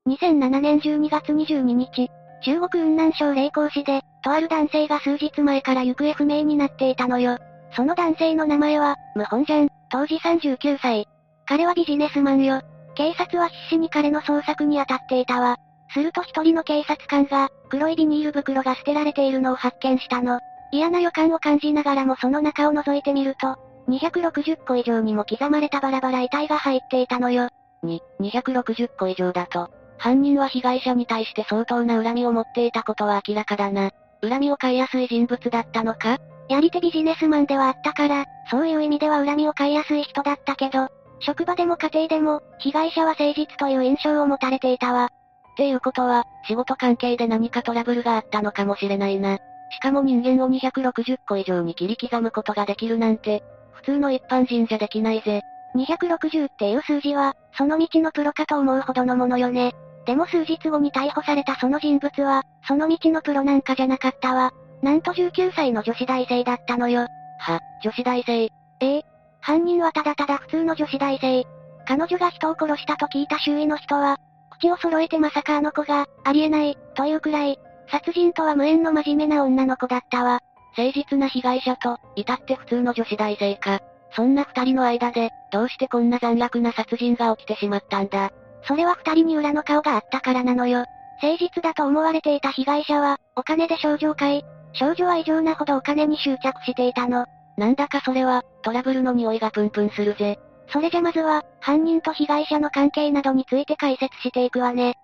2007年12月22日、中国雲南省霊光市で、とある男性が数日前から行方不明になっていたのよ。その男性の名前は、ムホンジャン、当時39歳。彼はビジネスマンよ。警察は必死に彼の捜索に当たっていたわ。すると一人の警察官が、黒いビニール袋が捨てられているのを発見したの。嫌な予感を感じながらもその中を覗いてみると、260個以上にも刻まれたバラバラ遺体が入っていたのよ。に、260個以上だと。犯人は被害者に対して相当な恨みを持っていたことは明らかだな。恨みを買いやすい人物だったのか？やり手ビジネスマンではあったから、そういう意味では恨みを買いやすい人だったけど、職場でも家庭でも、被害者は誠実という印象を持たれていたわ。っていうことは、仕事関係で何かトラブルがあったのかもしれないな。しかも人間を260個以上に切り刻むことができるなんて、普通の一般人じゃできないぜ。260っていう数字は、その道のプロかと思うほどのものよね。でも数日後に逮捕されたその人物は、その道のプロなんかじゃなかったわ。なんと19歳の女子大生だったのよ。は、女子大生。ええ。犯人はただただ普通の女子大生。彼女が人を殺したと聞いた周囲の人は、口を揃えてまさかあの子が、ありえない、というくらい、殺人とは無縁の真面目な女の子だったわ。誠実な被害者と、至って普通の女子大生か。そんな二人の間で、どうしてこんな残虐な殺人が起きてしまったんだ。それは二人に裏の顔があったからなのよ。誠実だと思われていた被害者は、お金で少女を買い、少女は異常なほどお金に執着していたの。なんだかそれは、トラブルの匂いがプンプンするぜ。それじゃまずは、犯人と被害者の関係などについて解説していくわね。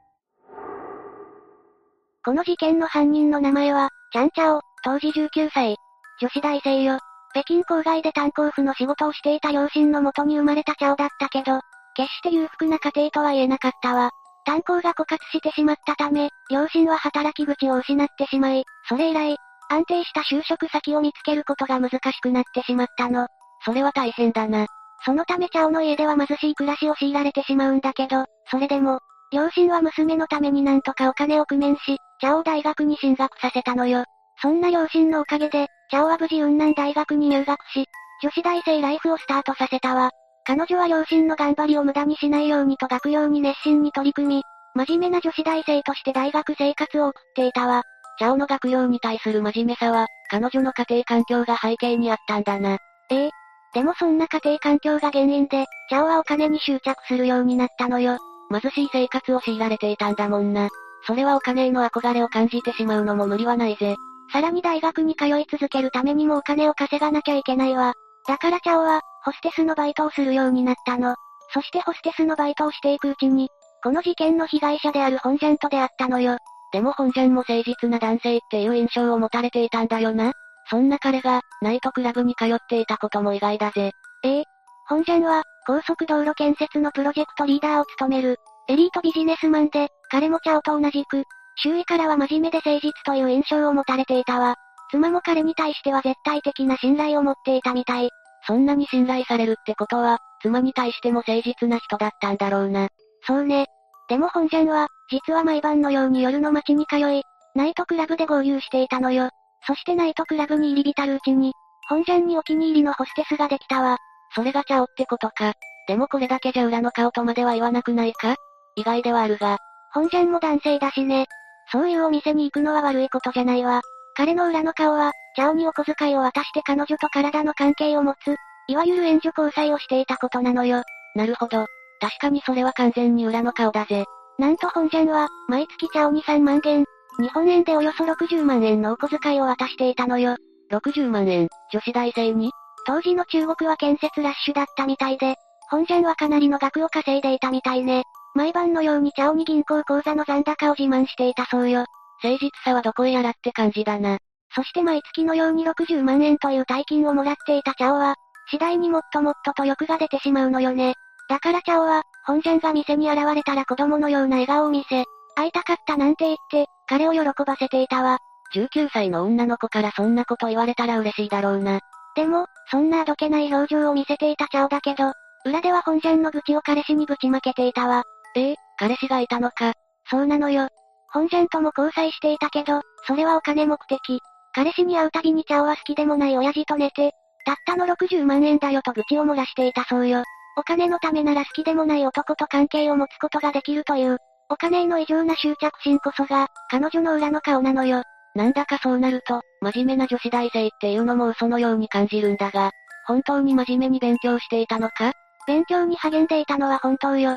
この事件の犯人の名前は、チャンチャオ、当時19歳。女子大生よ。北京郊外で炭鉱夫の仕事をしていた両親のもとに生まれたチャオだったけど、決して裕福な家庭とは言えなかったわ。炭鉱が枯渇してしまったため、両親は働き口を失ってしまい、それ以来、安定した就職先を見つけることが難しくなってしまったの。それは大変だな。そのためチャオの家では貧しい暮らしを強いられてしまうんだけど、それでも、両親は娘のためになんとかお金を工面し、チャオ大学に進学させたのよ。そんな両親のおかげで、チャオは無事雲南大学に入学し、女子大生ライフをスタートさせたわ。彼女は両親の頑張りを無駄にしないようにと学業に熱心に取り組み、真面目な女子大生として大学生活を送っていたわ。チャオの学業に対する真面目さは、彼女の家庭環境が背景にあったんだな。ええ。でもそんな家庭環境が原因で、チャオはお金に執着するようになったのよ。貧しい生活を強いられていたんだもんな。それはお金への憧れを感じてしまうのも無理はないぜ。さらに大学に通い続けるためにもお金を稼がなきゃいけないわ。だからチャオは、ホステスのバイトをするようになったの。そしてホステスのバイトをしていくうちに、この事件の被害者である本ジャンと出会ったのよ。でも本ジャンも誠実な男性っていう印象を持たれていたんだよな。そんな彼が、ナイトクラブに通っていたことも意外だぜ。ええ。本ジャンは、高速道路建設のプロジェクトリーダーを務める、エリートビジネスマンで、彼もチャオと同じく、周囲からは真面目で誠実という印象を持たれていたわ。妻も彼に対しては絶対的な信頼を持っていたみたい。そんなに信頼されるってことは、妻に対しても誠実な人だったんだろうな。そうね。でも本ジャンは、実は毎晩のように夜の街に通い、ナイトクラブで合流していたのよ。そしてナイトクラブに入り浸るうちに、本ジャンにお気に入りのホステスができたわ。それがチャオってことか。でもこれだけじゃ裏の顔とまでは言わなくないか？意外ではあるが。本ジャンも男性だしね。そういうお店に行くのは悪いことじゃないわ。彼の裏の顔は、チャオにお小遣いを渡して彼女と体の関係を持つ、いわゆる援助交際をしていたことなのよ。なるほど。確かにそれは完全に裏の顔だぜ。なんと本ジャンは、毎月チャオに3万元、日本円でおよそ60万円のお小遣いを渡していたのよ。60万円、女子大生に？当時の中国は建設ラッシュだったみたいで、本ジャンはかなりの額を稼いでいたみたいね。毎晩のようにチャオに銀行口座の残高を自慢していたそうよ。誠実さはどこへやらって感じだな。そして毎月のように60万円という大金をもらっていたチャオは、次第にもっともっとと欲が出てしまうのよね。だからチャオは、本ジャンが店に現れたら子供のような笑顔を見せ、会いたかったなんて言って、彼を喜ばせていたわ。19歳の女の子からそんなこと言われたら嬉しいだろうな。でも、そんなあどけない表情を見せていたチャオだけど、裏では本ジャンの愚痴を彼氏にぶちまけていたわ。ええ彼氏がいたのか。そうなのよ。本ジャンとも交際していたけど、それはお金目的。彼氏に会うたびにチャオは好きでもない親父と寝て、たったの60万円だよと愚痴を漏らしていたそうよ。お金のためなら好きでもない男と関係を持つことができるという、お金への異常な執着心こそが、彼女の裏の顔なのよ。なんだかそうなると、真面目な女子大生っていうのも嘘のように感じるんだが、本当に真面目に勉強していたのか？勉強に励んでいたのは本当よ。っ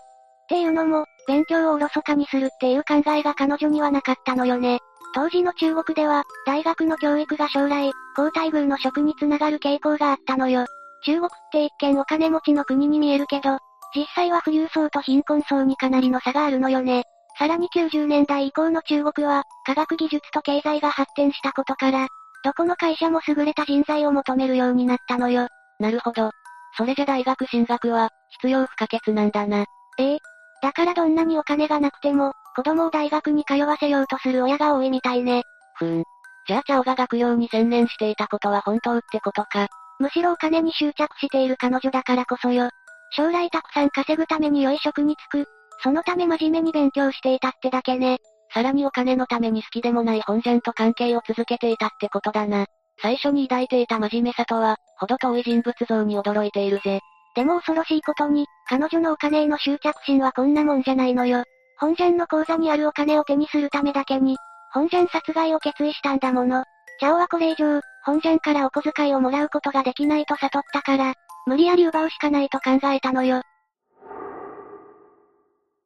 ていうのも、勉強をおろそかにするっていう考えが彼女にはなかったのよね。当時の中国では、大学の教育が将来、高待遇の職につながる傾向があったのよ。中国って一見お金持ちの国に見えるけど、実際は富裕層と貧困層にかなりの差があるのよね。さらに90年代以降の中国は、科学技術と経済が発展したことから、どこの会社も優れた人材を求めるようになったのよ。なるほど。それじゃ大学進学は、必要不可欠なんだな。ええ。だからどんなにお金がなくても、子供を大学に通わせようとする親が多いみたいね。ふーん。じゃあチャオが学業に専念していたことは本当ってことか。むしろお金に執着している彼女だからこそよ。将来たくさん稼ぐために良い職に就く。そのため真面目に勉強していたってだけね。さらにお金のために好きでもない本ジャンと関係を続けていたってことだな。最初に抱いていた真面目さとは、ほど遠い人物像に驚いているぜ。でも恐ろしいことに、彼女のお金への執着心はこんなもんじゃないのよ。本ジャンの口座にあるお金を手にするためだけに、本ジャン殺害を決意したんだもの。チャオはこれ以上、本ジャンからお小遣いをもらうことができないと悟ったから、無理やり奪うしかないと考えたのよ。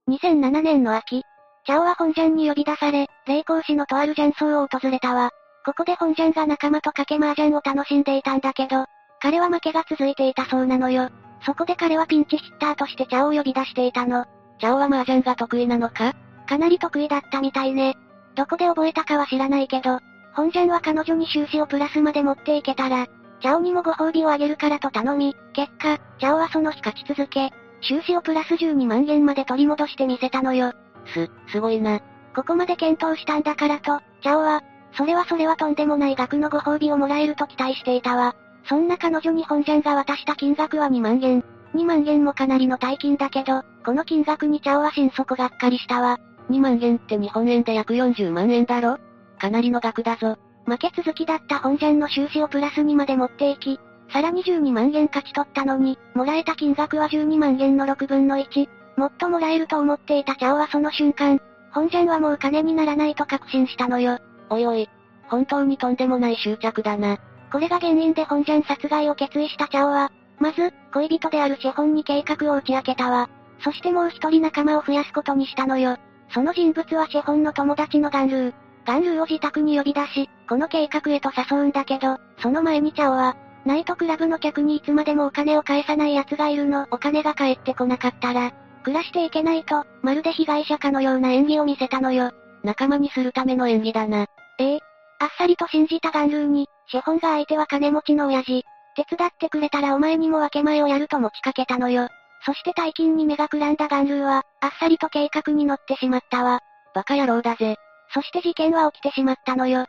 2007年の秋、チャオは本ジャンに呼び出され、霊光市のとある雀荘を訪れたわ。ここで本ジャンが仲間と賭け麻雀を楽しんでいたんだけど、彼は負けが続いていたそうなのよ。そこで彼はピンチヒッターとしてチャオを呼び出していたの。チャオは麻雀が得意なのか？かなり得意だったみたいね。どこで覚えたかは知らないけど、本ジャンは彼女に収支をプラスまで持っていけたら、チャオにもご褒美をあげるからと頼み、結果、チャオはその日勝ち続け、収支をプラス12万円まで取り戻してみせたのよ。す、すごいな。ここまで検討したんだからと、チャオは、それはそれはとんでもない額のご褒美をもらえると期待していたわ。そんな彼女に本ジャンが渡した金額は2万円。2万円もかなりの大金だけど、この金額にチャオは心底がっかりしたわ。2万円って日本円で約40万円だろ？かなりの額だぞ。負け続きだった本ジャンの収支をプラスにまで持っていき、さらに12万円勝ち取ったのに、もらえた金額は12万円の6分の1。もっともらえると思っていたチャオはその瞬間、本ジャンはもう金にならないと確信したのよ。おいおい、本当にとんでもない執着だな。これが原因で本ジャン殺害を決意したチャオは、まず、恋人である資本に計画を打ち明けたわ。そしてもう一人仲間を増やすことにしたのよ。その人物は資本の友達のガンルー。ガンルーを自宅に呼び出し、この計画へと誘うんだけど、その前にチャオは、ナイトクラブの客にいつまでもお金を返さない奴がいるの。お金が返ってこなかったら、暮らしていけないと、まるで被害者かのような演技を見せたのよ。仲間にするための演技だな。ええ。あっさりと信じたガンルーに、資本が相手は金持ちの親父。手伝ってくれたらお前にも分け前をやると持ちかけたのよ。そして大金に目がくらんだガンルーは、あっさりと計画に乗ってしまったわ。バカ野郎だぜ。そして事件は起きてしまったのよ。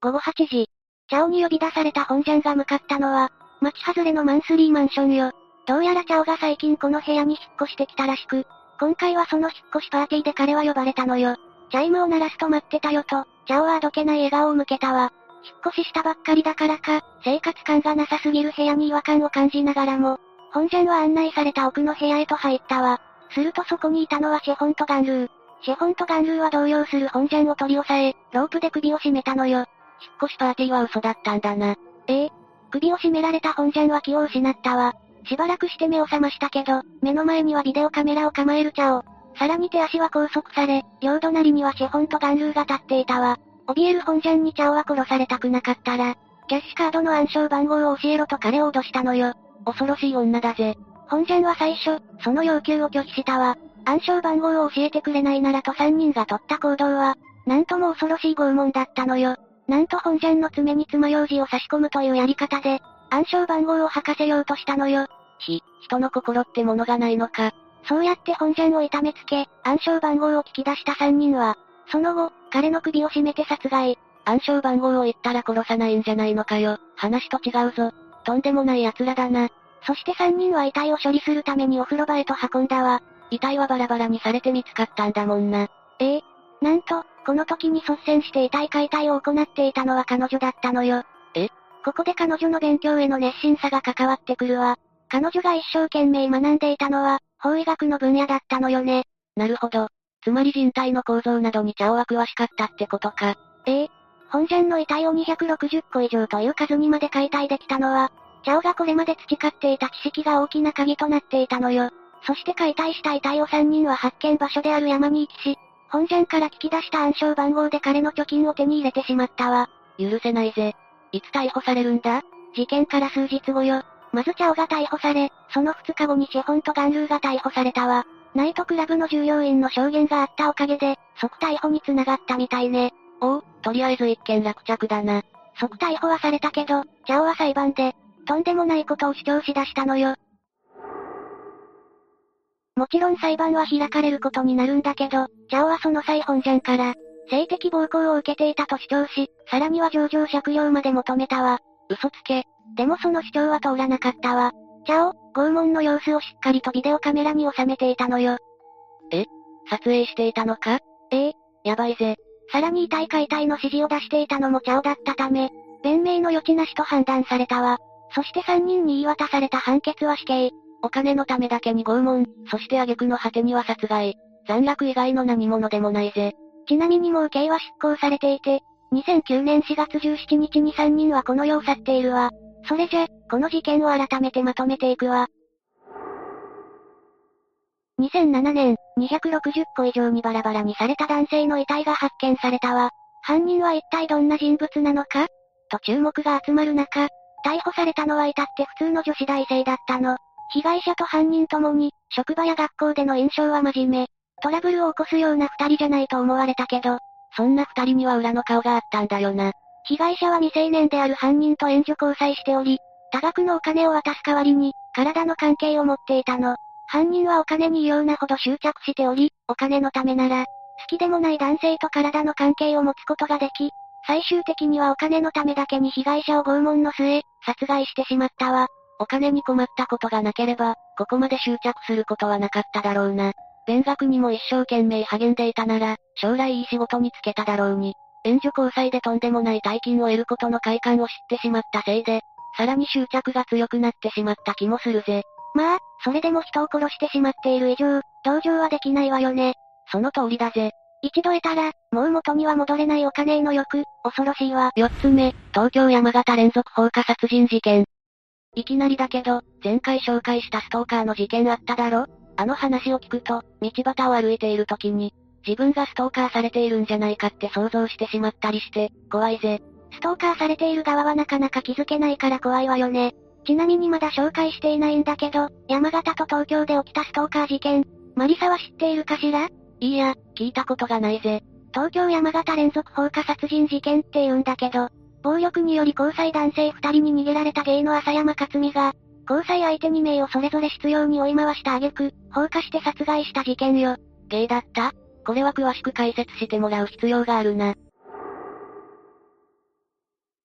午後8時、チャオに呼び出された本ジャンが向かったのは、町外れのマンスリーマンションよ。どうやらチャオが最近この部屋に引っ越してきたらしく、今回はその引っ越しパーティーで彼は呼ばれたのよ。チャイムを鳴らすと待ってたよと、チャオはあどけない笑顔を向けたわ。引っ越ししたばっかりだからか、生活感がなさすぎる部屋に違和感を感じながらも、本ジャンは案内された奥の部屋へと入ったわ。するとそこにいたのはシェホンとガンルー。シェホンとガンルーは動揺する本ジャンを取り押さえ、ロープで首を絞めたのよ。引っ越しパーティーは嘘だったんだな。ええ。首を絞められた本ジャンは気を失ったわ。しばらくして目を覚ましたけど、目の前にはビデオカメラを構えるチャオ。さらに手足は拘束され、両隣にはシェホンとガンルーが立っていたわ。怯える本ジャンにチャオは殺されたくなかったら、キャッシュカードの暗証番号を教えろと彼を脅したのよ。恐ろしい女だぜ。本ジャンは最初、その要求を拒否したわ。暗証番号を教えてくれないならと3人が取った行動は、なんとも恐ろしい拷問だったのよ。なんと本ジャンの爪に爪楊枝を差し込むというやり方で、暗証番号を吐かせようとしたのよ。ひ、人の心ってものがないのか。そうやって本ジャンを痛めつけ、暗証番号を聞き出した3人は、その後、彼の首を絞めて殺害。暗証番号を言ったら殺さないんじゃないのかよ。話と違うぞ。とんでもない奴らだな。そして3人は遺体を処理するためにお風呂場へと運んだわ。遺体はバラバラにされて見つかったんだもんな。ええ。なんと、この時に率先して遺体解体を行っていたのは彼女だったのよ。え？ここで彼女の勉強への熱心さが関わってくるわ。彼女が一生懸命学んでいたのは、法医学の分野だったのよね。なるほど。つまり人体の構造などにチャオは詳しかったってことか。ええ。本ジャンの遺体を260個以上という数にまで解体できたのは、チャオがこれまで培っていた知識が大きな鍵となっていたのよ。そして解体した遺体を3人は発見場所である山に行きし、本ジャンから聞き出した暗証番号で彼の貯金を手に入れてしまったわ。許せないぜ。いつ逮捕されるんだ？事件から数日後よ。まずチャオが逮捕され、その2日後にシェホンとガンルーが逮捕されたわ。ナイトクラブの従業員の証言があったおかげで、即逮捕に繋がったみたいね。おお、とりあえず一件落着だな。即逮捕はされたけど、チャオは裁判で、とんでもないことを主張しだしたのよ。もちろん裁判は開かれることになるんだけど、チャオはその際本ジャンから、性的暴行を受けていたと主張し、さらには上場借用まで求めたわ。嘘つけ。でもその主張は通らなかったわ。チャオ、拷問の様子をしっかりとビデオカメラに収めていたのよ。え？撮影していたのか？ええ。やばいぜ。さらに遺体解体の指示を出していたのもチャオだったため、弁明の余地なしと判断されたわ。そして3人に言い渡された判決は死刑。お金のためだけに拷問、そして挙句の果てには殺害。残虐以外の何者でもないぜ。ちなみにもう刑は執行されていて、2009年4月17日に3人はこの世を去っているわ。それじゃ、この事件を改めてまとめていくわ。2007年、260個以上にバラバラにされた男性の遺体が発見されたわ。犯人は一体どんな人物なのか？と注目が集まる中、逮捕されたのは至って普通の女子大生だったの。被害者と犯人ともに、職場や学校での印象は真面目。トラブルを起こすような二人じゃないと思われたけど、そんな二人には裏の顔があったんだよな。被害者は未成年である犯人と援助交際しており、多額のお金を渡す代わりに、体の関係を持っていたの。犯人はお金に異様なほど執着しており、お金のためなら、好きでもない男性と体の関係を持つことができ、最終的にはお金のためだけに被害者を拷問の末、殺害してしまったわ。お金に困ったことがなければ、ここまで執着することはなかっただろうな。勉学にも一生懸命励んでいたなら、将来いい仕事に就けただろうに。援助交際でとんでもない大金を得ることの快感を知ってしまったせいで、さらに執着が強くなってしまった気もするぜ。まあ、それでも人を殺してしまっている以上、同情はできないわよね。その通りだぜ。一度得たら、もう元には戻れないお金への欲、恐ろしいわ。四つ目、東京山形連続放火殺人事件。いきなりだけど、前回紹介したストーカーの事件あっただろ？あの話を聞くと、道端を歩いている時に、自分がストーカーされているんじゃないかって想像してしまったりして、怖いぜ。ストーカーされている側はなかなか気づけないから怖いわよね。ちなみにまだ紹介していないんだけど、山形と東京で起きたストーカー事件、マリサは知っているかしら？いいや、聞いたことがないぜ。東京山形連続放火殺人事件って言うんだけど、暴力により交際男性二人に逃げられた芸の浅山克美が、交際相手2名をそれぞれ執拗に追い回した挙句、放火して殺害した事件よ。ゲイだった？これは詳しく解説してもらう必要があるな。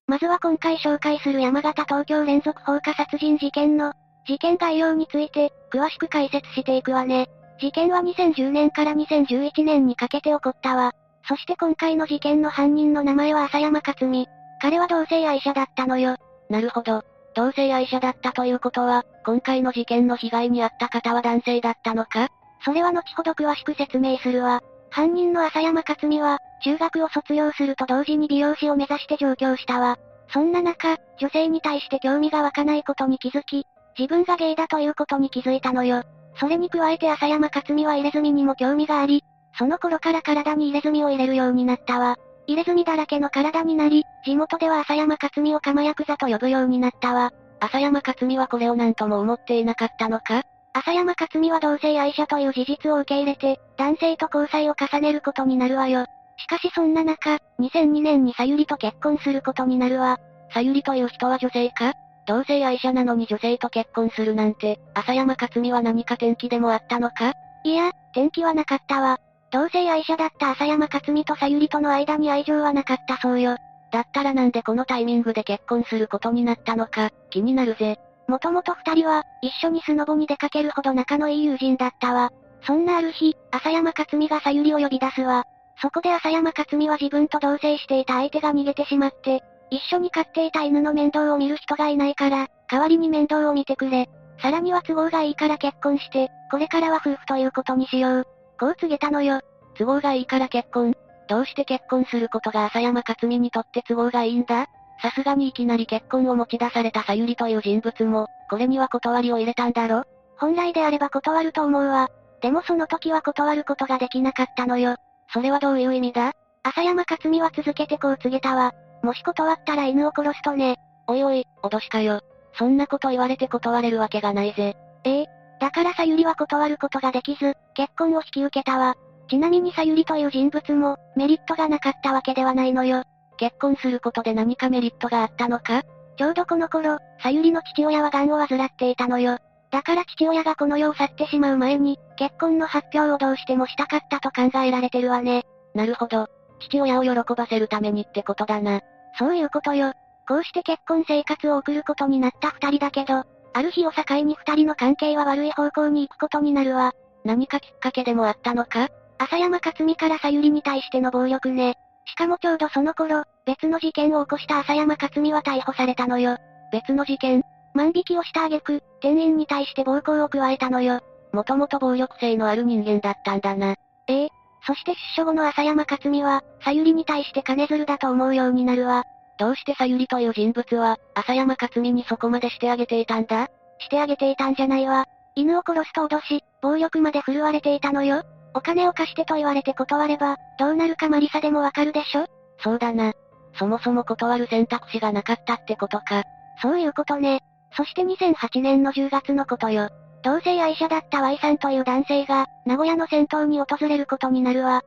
まずは今回紹介する山形東京連続放火殺人事件の、事件概要について、詳しく解説していくわね。事件は2010年から2011年にかけて起こったわ。そして今回の事件の犯人の名前は浅山克美。彼は同性愛者だったのよ。なるほど。同性愛者だったということは、今回の事件の被害に遭った方は男性だったのか？それは後ほど詳しく説明するわ。犯人の浅山克美は、中学を卒業すると同時に美容師を目指して上京したわ。そんな中、女性に対して興味が湧かないことに気づき、自分がゲイだということに気づいたのよ。それに加えて浅山克美は入れ墨にも興味があり、その頃から体に入れ墨を入れるようになったわ。入れ墨だらけの体になり、地元では浅山克美を釜ヤクザと呼ぶようになったわ。浅山克美はこれを何とも思っていなかったのか？浅山克美は同性愛者という事実を受け入れて、男性と交際を重ねることになるわよ。しかしそんな中、2002年にさゆりと結婚することになるわ。さゆりという人は女性か？同性愛者なのに女性と結婚するなんて、浅山克美は何か転機でもあったのか？いや、転機はなかったわ。同性愛者だった浅山克美とさゆりとの間に愛情はなかったそうよ。だったらなんでこのタイミングで結婚することになったのか、気になるぜ。もともと二人は、一緒にスノボに出かけるほど仲のいい友人だったわ。そんなある日、浅山克美がさゆりを呼び出すわ。そこで浅山克美は自分と同棲していた相手が逃げてしまって、一緒に飼っていた犬の面倒を見る人がいないから、代わりに面倒を見てくれ。さらには都合がいいから結婚して、これからは夫婦ということにしよう。こう告げたのよ。都合がいいから結婚どうして結婚することが浅山克美にとって都合がいいんだ？さすがにいきなり結婚を持ち出されたさゆりという人物も、これには断りを入れたんだろ？本来であれば断ると思うわ。でもその時は断ることができなかったのよ。それはどういう意味だ？浅山克美は続けてこう告げたわ。もし断ったら犬を殺すとね。おいおい、脅しかよ。そんなこと言われて断れるわけがないぜ。ええだからさゆりは断ることができず、結婚を引き受けたわ。ちなみにさゆりという人物も、メリットがなかったわけではないのよ。結婚することで何かメリットがあったのか？ちょうどこの頃、さゆりの父親は癌を患っていたのよ。だから父親がこの世を去ってしまう前に、結婚の発表をどうしてもしたかったと考えられてるわね。なるほど。父親を喜ばせるためにってことだな。そういうことよ。こうして結婚生活を送ることになった二人だけど、ある日を境に二人の関係は悪い方向に行くことになるわ。何かきっかけでもあったのか？浅山克美からさゆりに対しての暴力ね。しかもちょうどその頃、別の事件を起こした浅山克美は逮捕されたのよ。別の事件万引きをした挙句、店員に対して暴行を加えたのよ。もともと暴力性のある人間だったんだな。ええ。そして出所後の浅山克美は、さゆりに対して金づるだと思うようになるわ。どうしてさゆりという人物は、浅山克美にそこまでしてあげていたんだ？してあげていたんじゃないわ。犬を殺すと脅し、暴力まで振るわれていたのよ。お金を貸してと言われて断れば、どうなるかマリサでもわかるでしょ？そうだな。そもそも断る選択肢がなかったってことか。そういうことね。そして2008年の10月のことよ。同性愛者だった Y さんという男性が、名古屋の銭湯に訪れることになるわ。ん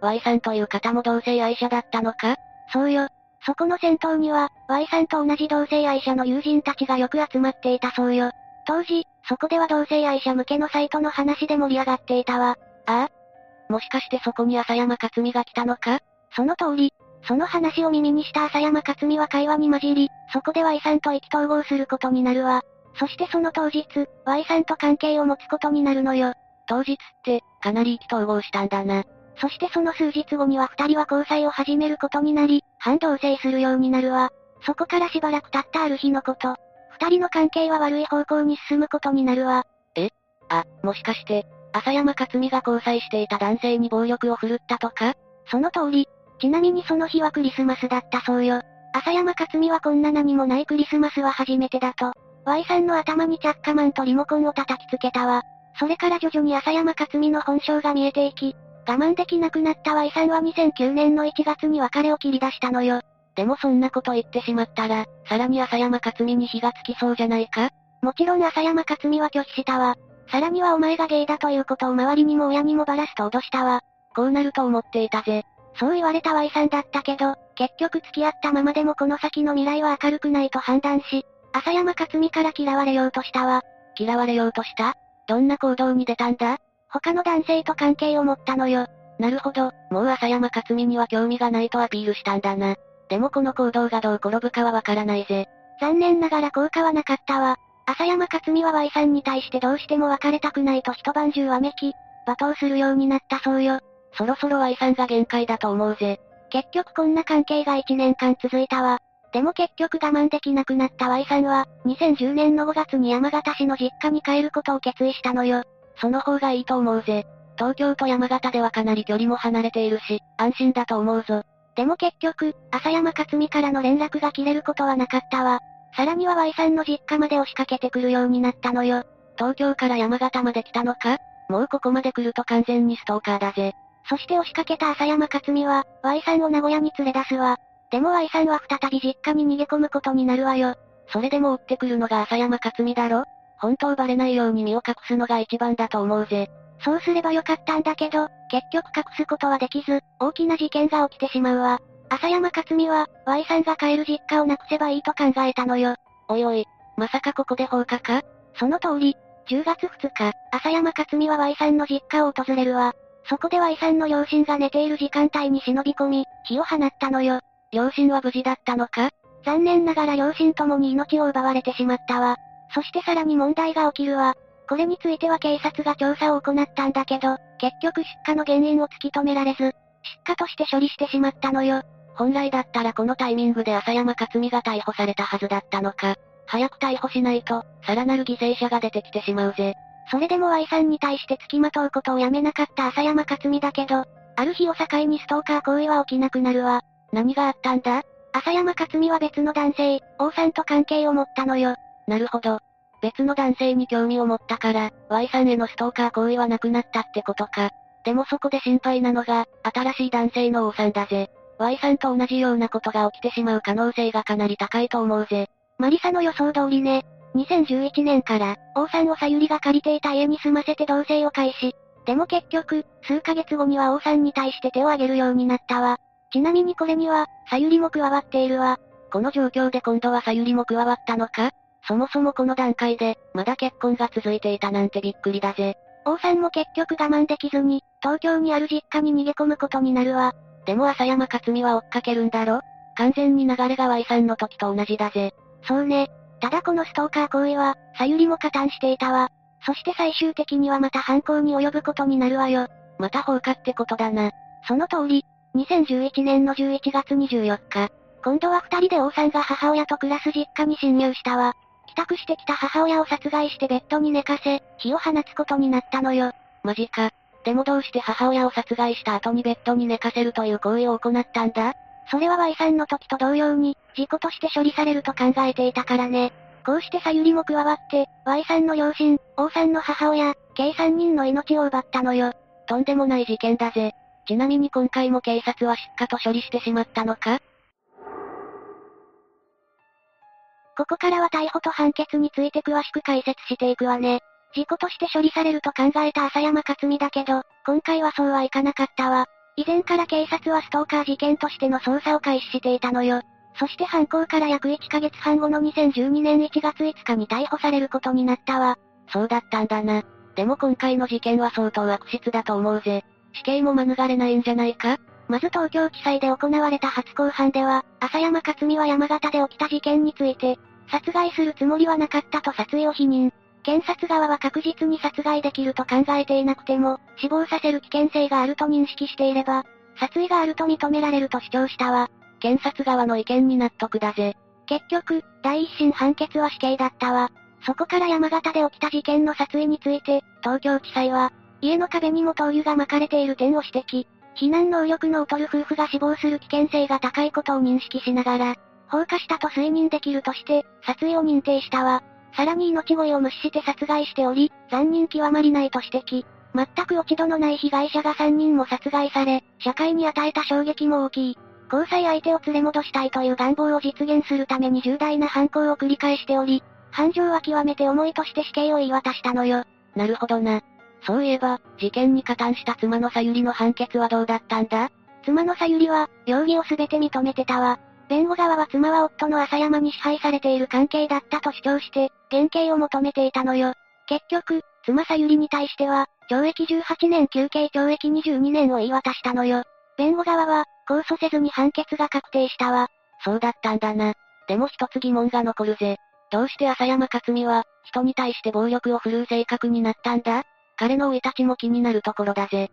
?Y さんという方も同性愛者だったのか？そうよ。そこの銭湯には、Y さんと同じ同性愛者の友人たちがよく集まっていたそうよ。当時、そこでは同性愛者向けのサイトの話で盛り上がっていたわ。ああもしかしてそこに浅山克美が来たのか？その通り。その話を耳にした浅山克美は会話に混じり、そこで Y さんと意気投合することになるわ。そしてその当日、Y さんと関係を持つことになるのよ。当日って、かなり意気投合したんだな。そしてその数日後には二人は交際を始めることになり、反同棲するようになるわ。そこからしばらく経ったある日のこと。二人の関係は悪い方向に進むことになるわ。え？あ、もしかして、浅山克美が交際していた男性に暴力を振るったとか？その通り。ちなみにその日はクリスマスだったそうよ。浅山克美はこんな何もないクリスマスは初めてだと。Y さんの頭にチャッカマンとリモコンを叩きつけたわ。それから徐々に浅山克美の本性が見えていき、我慢できなくなった Y さんは2009年の1月に別れを切り出したのよ。でもそんなこと言ってしまったら、さらに浅山克美に火がつきそうじゃないか？もちろん浅山克美は拒否したわ。さらにはお前がゲイだということを周りにも親にもばらすと脅したわ。こうなると思っていたぜ。そう言われた Y さんだったけど、結局付き合ったままでもこの先の未来は明るくないと判断し、浅山克美から嫌われようとしたわ。嫌われようとした？どんな行動に出たんだ？他の男性と関係を持ったのよ。なるほど、もう浅山克美には興味がないとアピールしたんだな。でもこの行動がどう転ぶかはわからないぜ。残念ながら効果はなかったわ。浅山克美は Y さんに対してどうしても別れたくないと一晩中わめき、罵倒するようになったそうよ。そろそろ Y さんが限界だと思うぜ。結局こんな関係が1年間続いたわ。でも結局我慢できなくなった Y さんは、2010年の5月に山形市の実家に帰ることを決意したのよ。その方がいいと思うぜ。東京と山形ではかなり距離も離れているし、安心だと思うぞ。でも結局、浅山克美からの連絡が切れることはなかったわ。さらには Y さんの実家まで押しかけてくるようになったのよ。東京から山形まで来たのかもうここまで来ると完全にストーカーだぜ。そして押しかけた浅山克美は、Y さんを名古屋に連れ出すわ。でも Y さんは再び実家に逃げ込むことになるわよ。それでも追ってくるのが浅山克美だろ本当バレないように身を隠すのが一番だと思うぜ。そうすればよかったんだけど、結局隠すことはできず、大きな事件が起きてしまうわ。浅山克美は、Y さんが帰る実家をなくせばいいと考えたのよ。おいおい、まさかここで放火か？その通り、10月2日、浅山克美は Y さんの実家を訪れるわ。そこで Y さんの両親が寝ている時間帯に忍び込み、火を放ったのよ。両親は無事だったのか？残念ながら両親ともに命を奪われてしまったわ。そしてさらに問題が起きるわ。これについては警察が調査を行ったんだけど、結局出火の原因を突き止められず、失火として処理してしまったのよ。本来だったらこのタイミングで浅山克美が逮捕されたはずだったのか。早く逮捕しないと、さらなる犠牲者が出てきてしまうぜ。それでも Y さんに対して付きまとうことをやめなかった浅山克美だけど、ある日を境にストーカー行為は起きなくなるわ。何があったんだ？浅山克美は別の男性、王さんと関係を持ったのよ。なるほど。別の男性に興味を持ったから、Y さんへのストーカー行為はなくなったってことか。でもそこで心配なのが、新しい男性の王さんだぜ。Y さんと同じようなことが起きてしまう可能性がかなり高いと思うぜ。マリサの予想通りね。2011年から、王さんをさゆりが借りていた家に住ませて同棲を開始。でも結局、数ヶ月後には王さんに対して手を挙げるようになったわ。ちなみにこれには、さゆりも加わっているわ。この状況で今度はさゆりも加わったのか？そもそもこの段階で、まだ結婚が続いていたなんてびっくりだぜ。王さんも結局我慢できずに、東京にある実家に逃げ込むことになるわ。でも浅山克美は追っかけるんだろ？完全に流れが Y さんの時と同じだぜ。そうね。ただこのストーカー行為は、さゆりも加担していたわ。そして最終的にはまた犯行に及ぶことになるわよ。また放火ってことだな。その通り、2011年の11月24日、今度は二人で王さんが母親と暮らす実家に侵入したわ。帰宅してきた母親を殺害してベッドに寝かせ、火を放つことになったのよ。マジか。でもどうして母親を殺害した後にベッドに寝かせるという行為を行ったんだ？それは Y さんの時と同様に、事故として処理されると考えていたからね。こうしてさゆりも加わって、Y さんの両親、王さんの母親、計3人の命を奪ったのよ。とんでもない事件だぜ。ちなみに今回も警察は失火と処理してしまったのか？ここからは逮捕と判決について詳しく解説していくわね。事故として処理されると考えた浅山克美だけど、今回はそうはいかなかったわ。以前から警察はストーカー事件としての捜査を開始していたのよ。そして犯行から約1ヶ月半後の2012年1月5日に逮捕されることになったわ。そうだったんだな。でも今回の事件は相当悪質だと思うぜ。死刑も免れないんじゃないか？まず東京地裁で行われた初公判では、浅山克美は山形で起きた事件について、殺害するつもりはなかったと殺意を否認。検察側は確実に殺害できると考えていなくても、死亡させる危険性があると認識していれば、殺意があると認められると主張したわ。検察側の意見に納得だぜ。結局、第一審判決は死刑だったわ。そこから山形で起きた事件の殺意について、東京地裁は、家の壁にも灯油が巻かれている点を指摘。避難能力の劣る夫婦が死亡する危険性が高いことを認識しながら、放火したと推認できるとして、殺意を認定したわ。さらに命乞いを無視して殺害しており、残忍極まりないと指摘。全く落ち度のない被害者が3人も殺害され、社会に与えた衝撃も大きい。交際相手を連れ戻したいという願望を実現するために重大な犯行を繰り返しており、犯情は極めて重いとして死刑を言い渡したのよ。なるほどな。そういえば、事件に加担した妻のさゆりの判決はどうだったんだ？妻のさゆりは、容疑をすべて認めてたわ。弁護側は妻は夫の浅山に支配されている関係だったと主張して、減刑を求めていたのよ。結局、妻さゆりに対しては、懲役18年休刑懲役22年を言い渡したのよ。弁護側は、控訴せずに判決が確定したわ。そうだったんだな。でも一つ疑問が残るぜ。どうして浅山克美は、人に対して暴力を振るう性格になったんだ？彼の生い立ちも気になるところだぜ。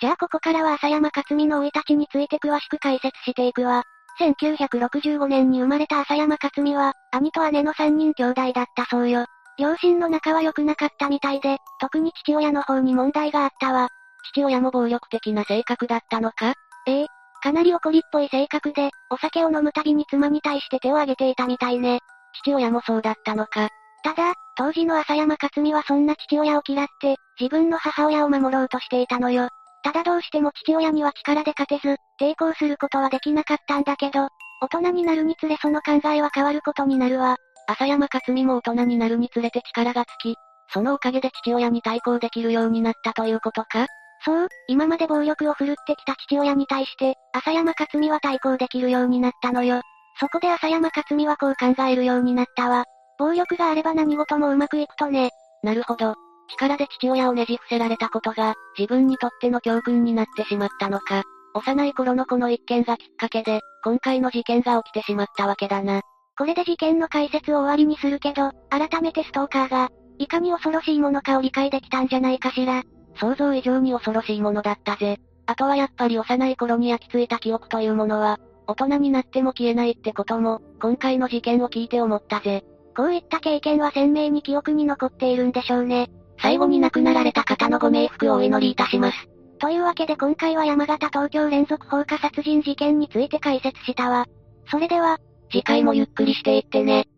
じゃあここからは浅山克美の生い立ちについて詳しく解説していくわ。1965年に生まれた浅山克美は、兄と姉の3人兄弟だったそうよ。両親の仲は良くなかったみたいで、特に父親の方に問題があったわ。父親も暴力的な性格だったのか？ええ。かなり怒りっぽい性格で、お酒を飲むたびに妻に対して手を挙げていたみたいね。父親もそうだったのか？ただ、当時の浅山克美はそんな父親を嫌って、自分の母親を守ろうとしていたのよ。ただどうしても父親には力で勝てず、抵抗することはできなかったんだけど、大人になるにつれその考えは変わることになるわ。浅山克美も大人になるにつれて力がつき、そのおかげで父親に対抗できるようになったということか？そう、今まで暴力を振るってきた父親に対して、浅山克美は対抗できるようになったのよ。そこで浅山克美はこう考えるようになったわ。暴力があれば何事もうまくいくとね。なるほど。力で父親をねじ伏せられたことが、自分にとっての教訓になってしまったのか。幼い頃のこの一件がきっかけで、今回の事件が起きてしまったわけだな。これで事件の解説を終わりにするけど、改めてストーカーが、いかに恐ろしいものかを理解できたんじゃないかしら。想像以上に恐ろしいものだったぜ。あとはやっぱり幼い頃に焼き付いた記憶というものは、大人になっても消えないってことも、今回の事件を聞いて思ったぜ。こういった経験は鮮明に記憶に残っているんでしょうね。最後に亡くなられた方のご冥福をお祈りいたします。というわけで今回は山形東京連続放火殺人事件について解説したわ。それでは、次回もゆっくりしていってね。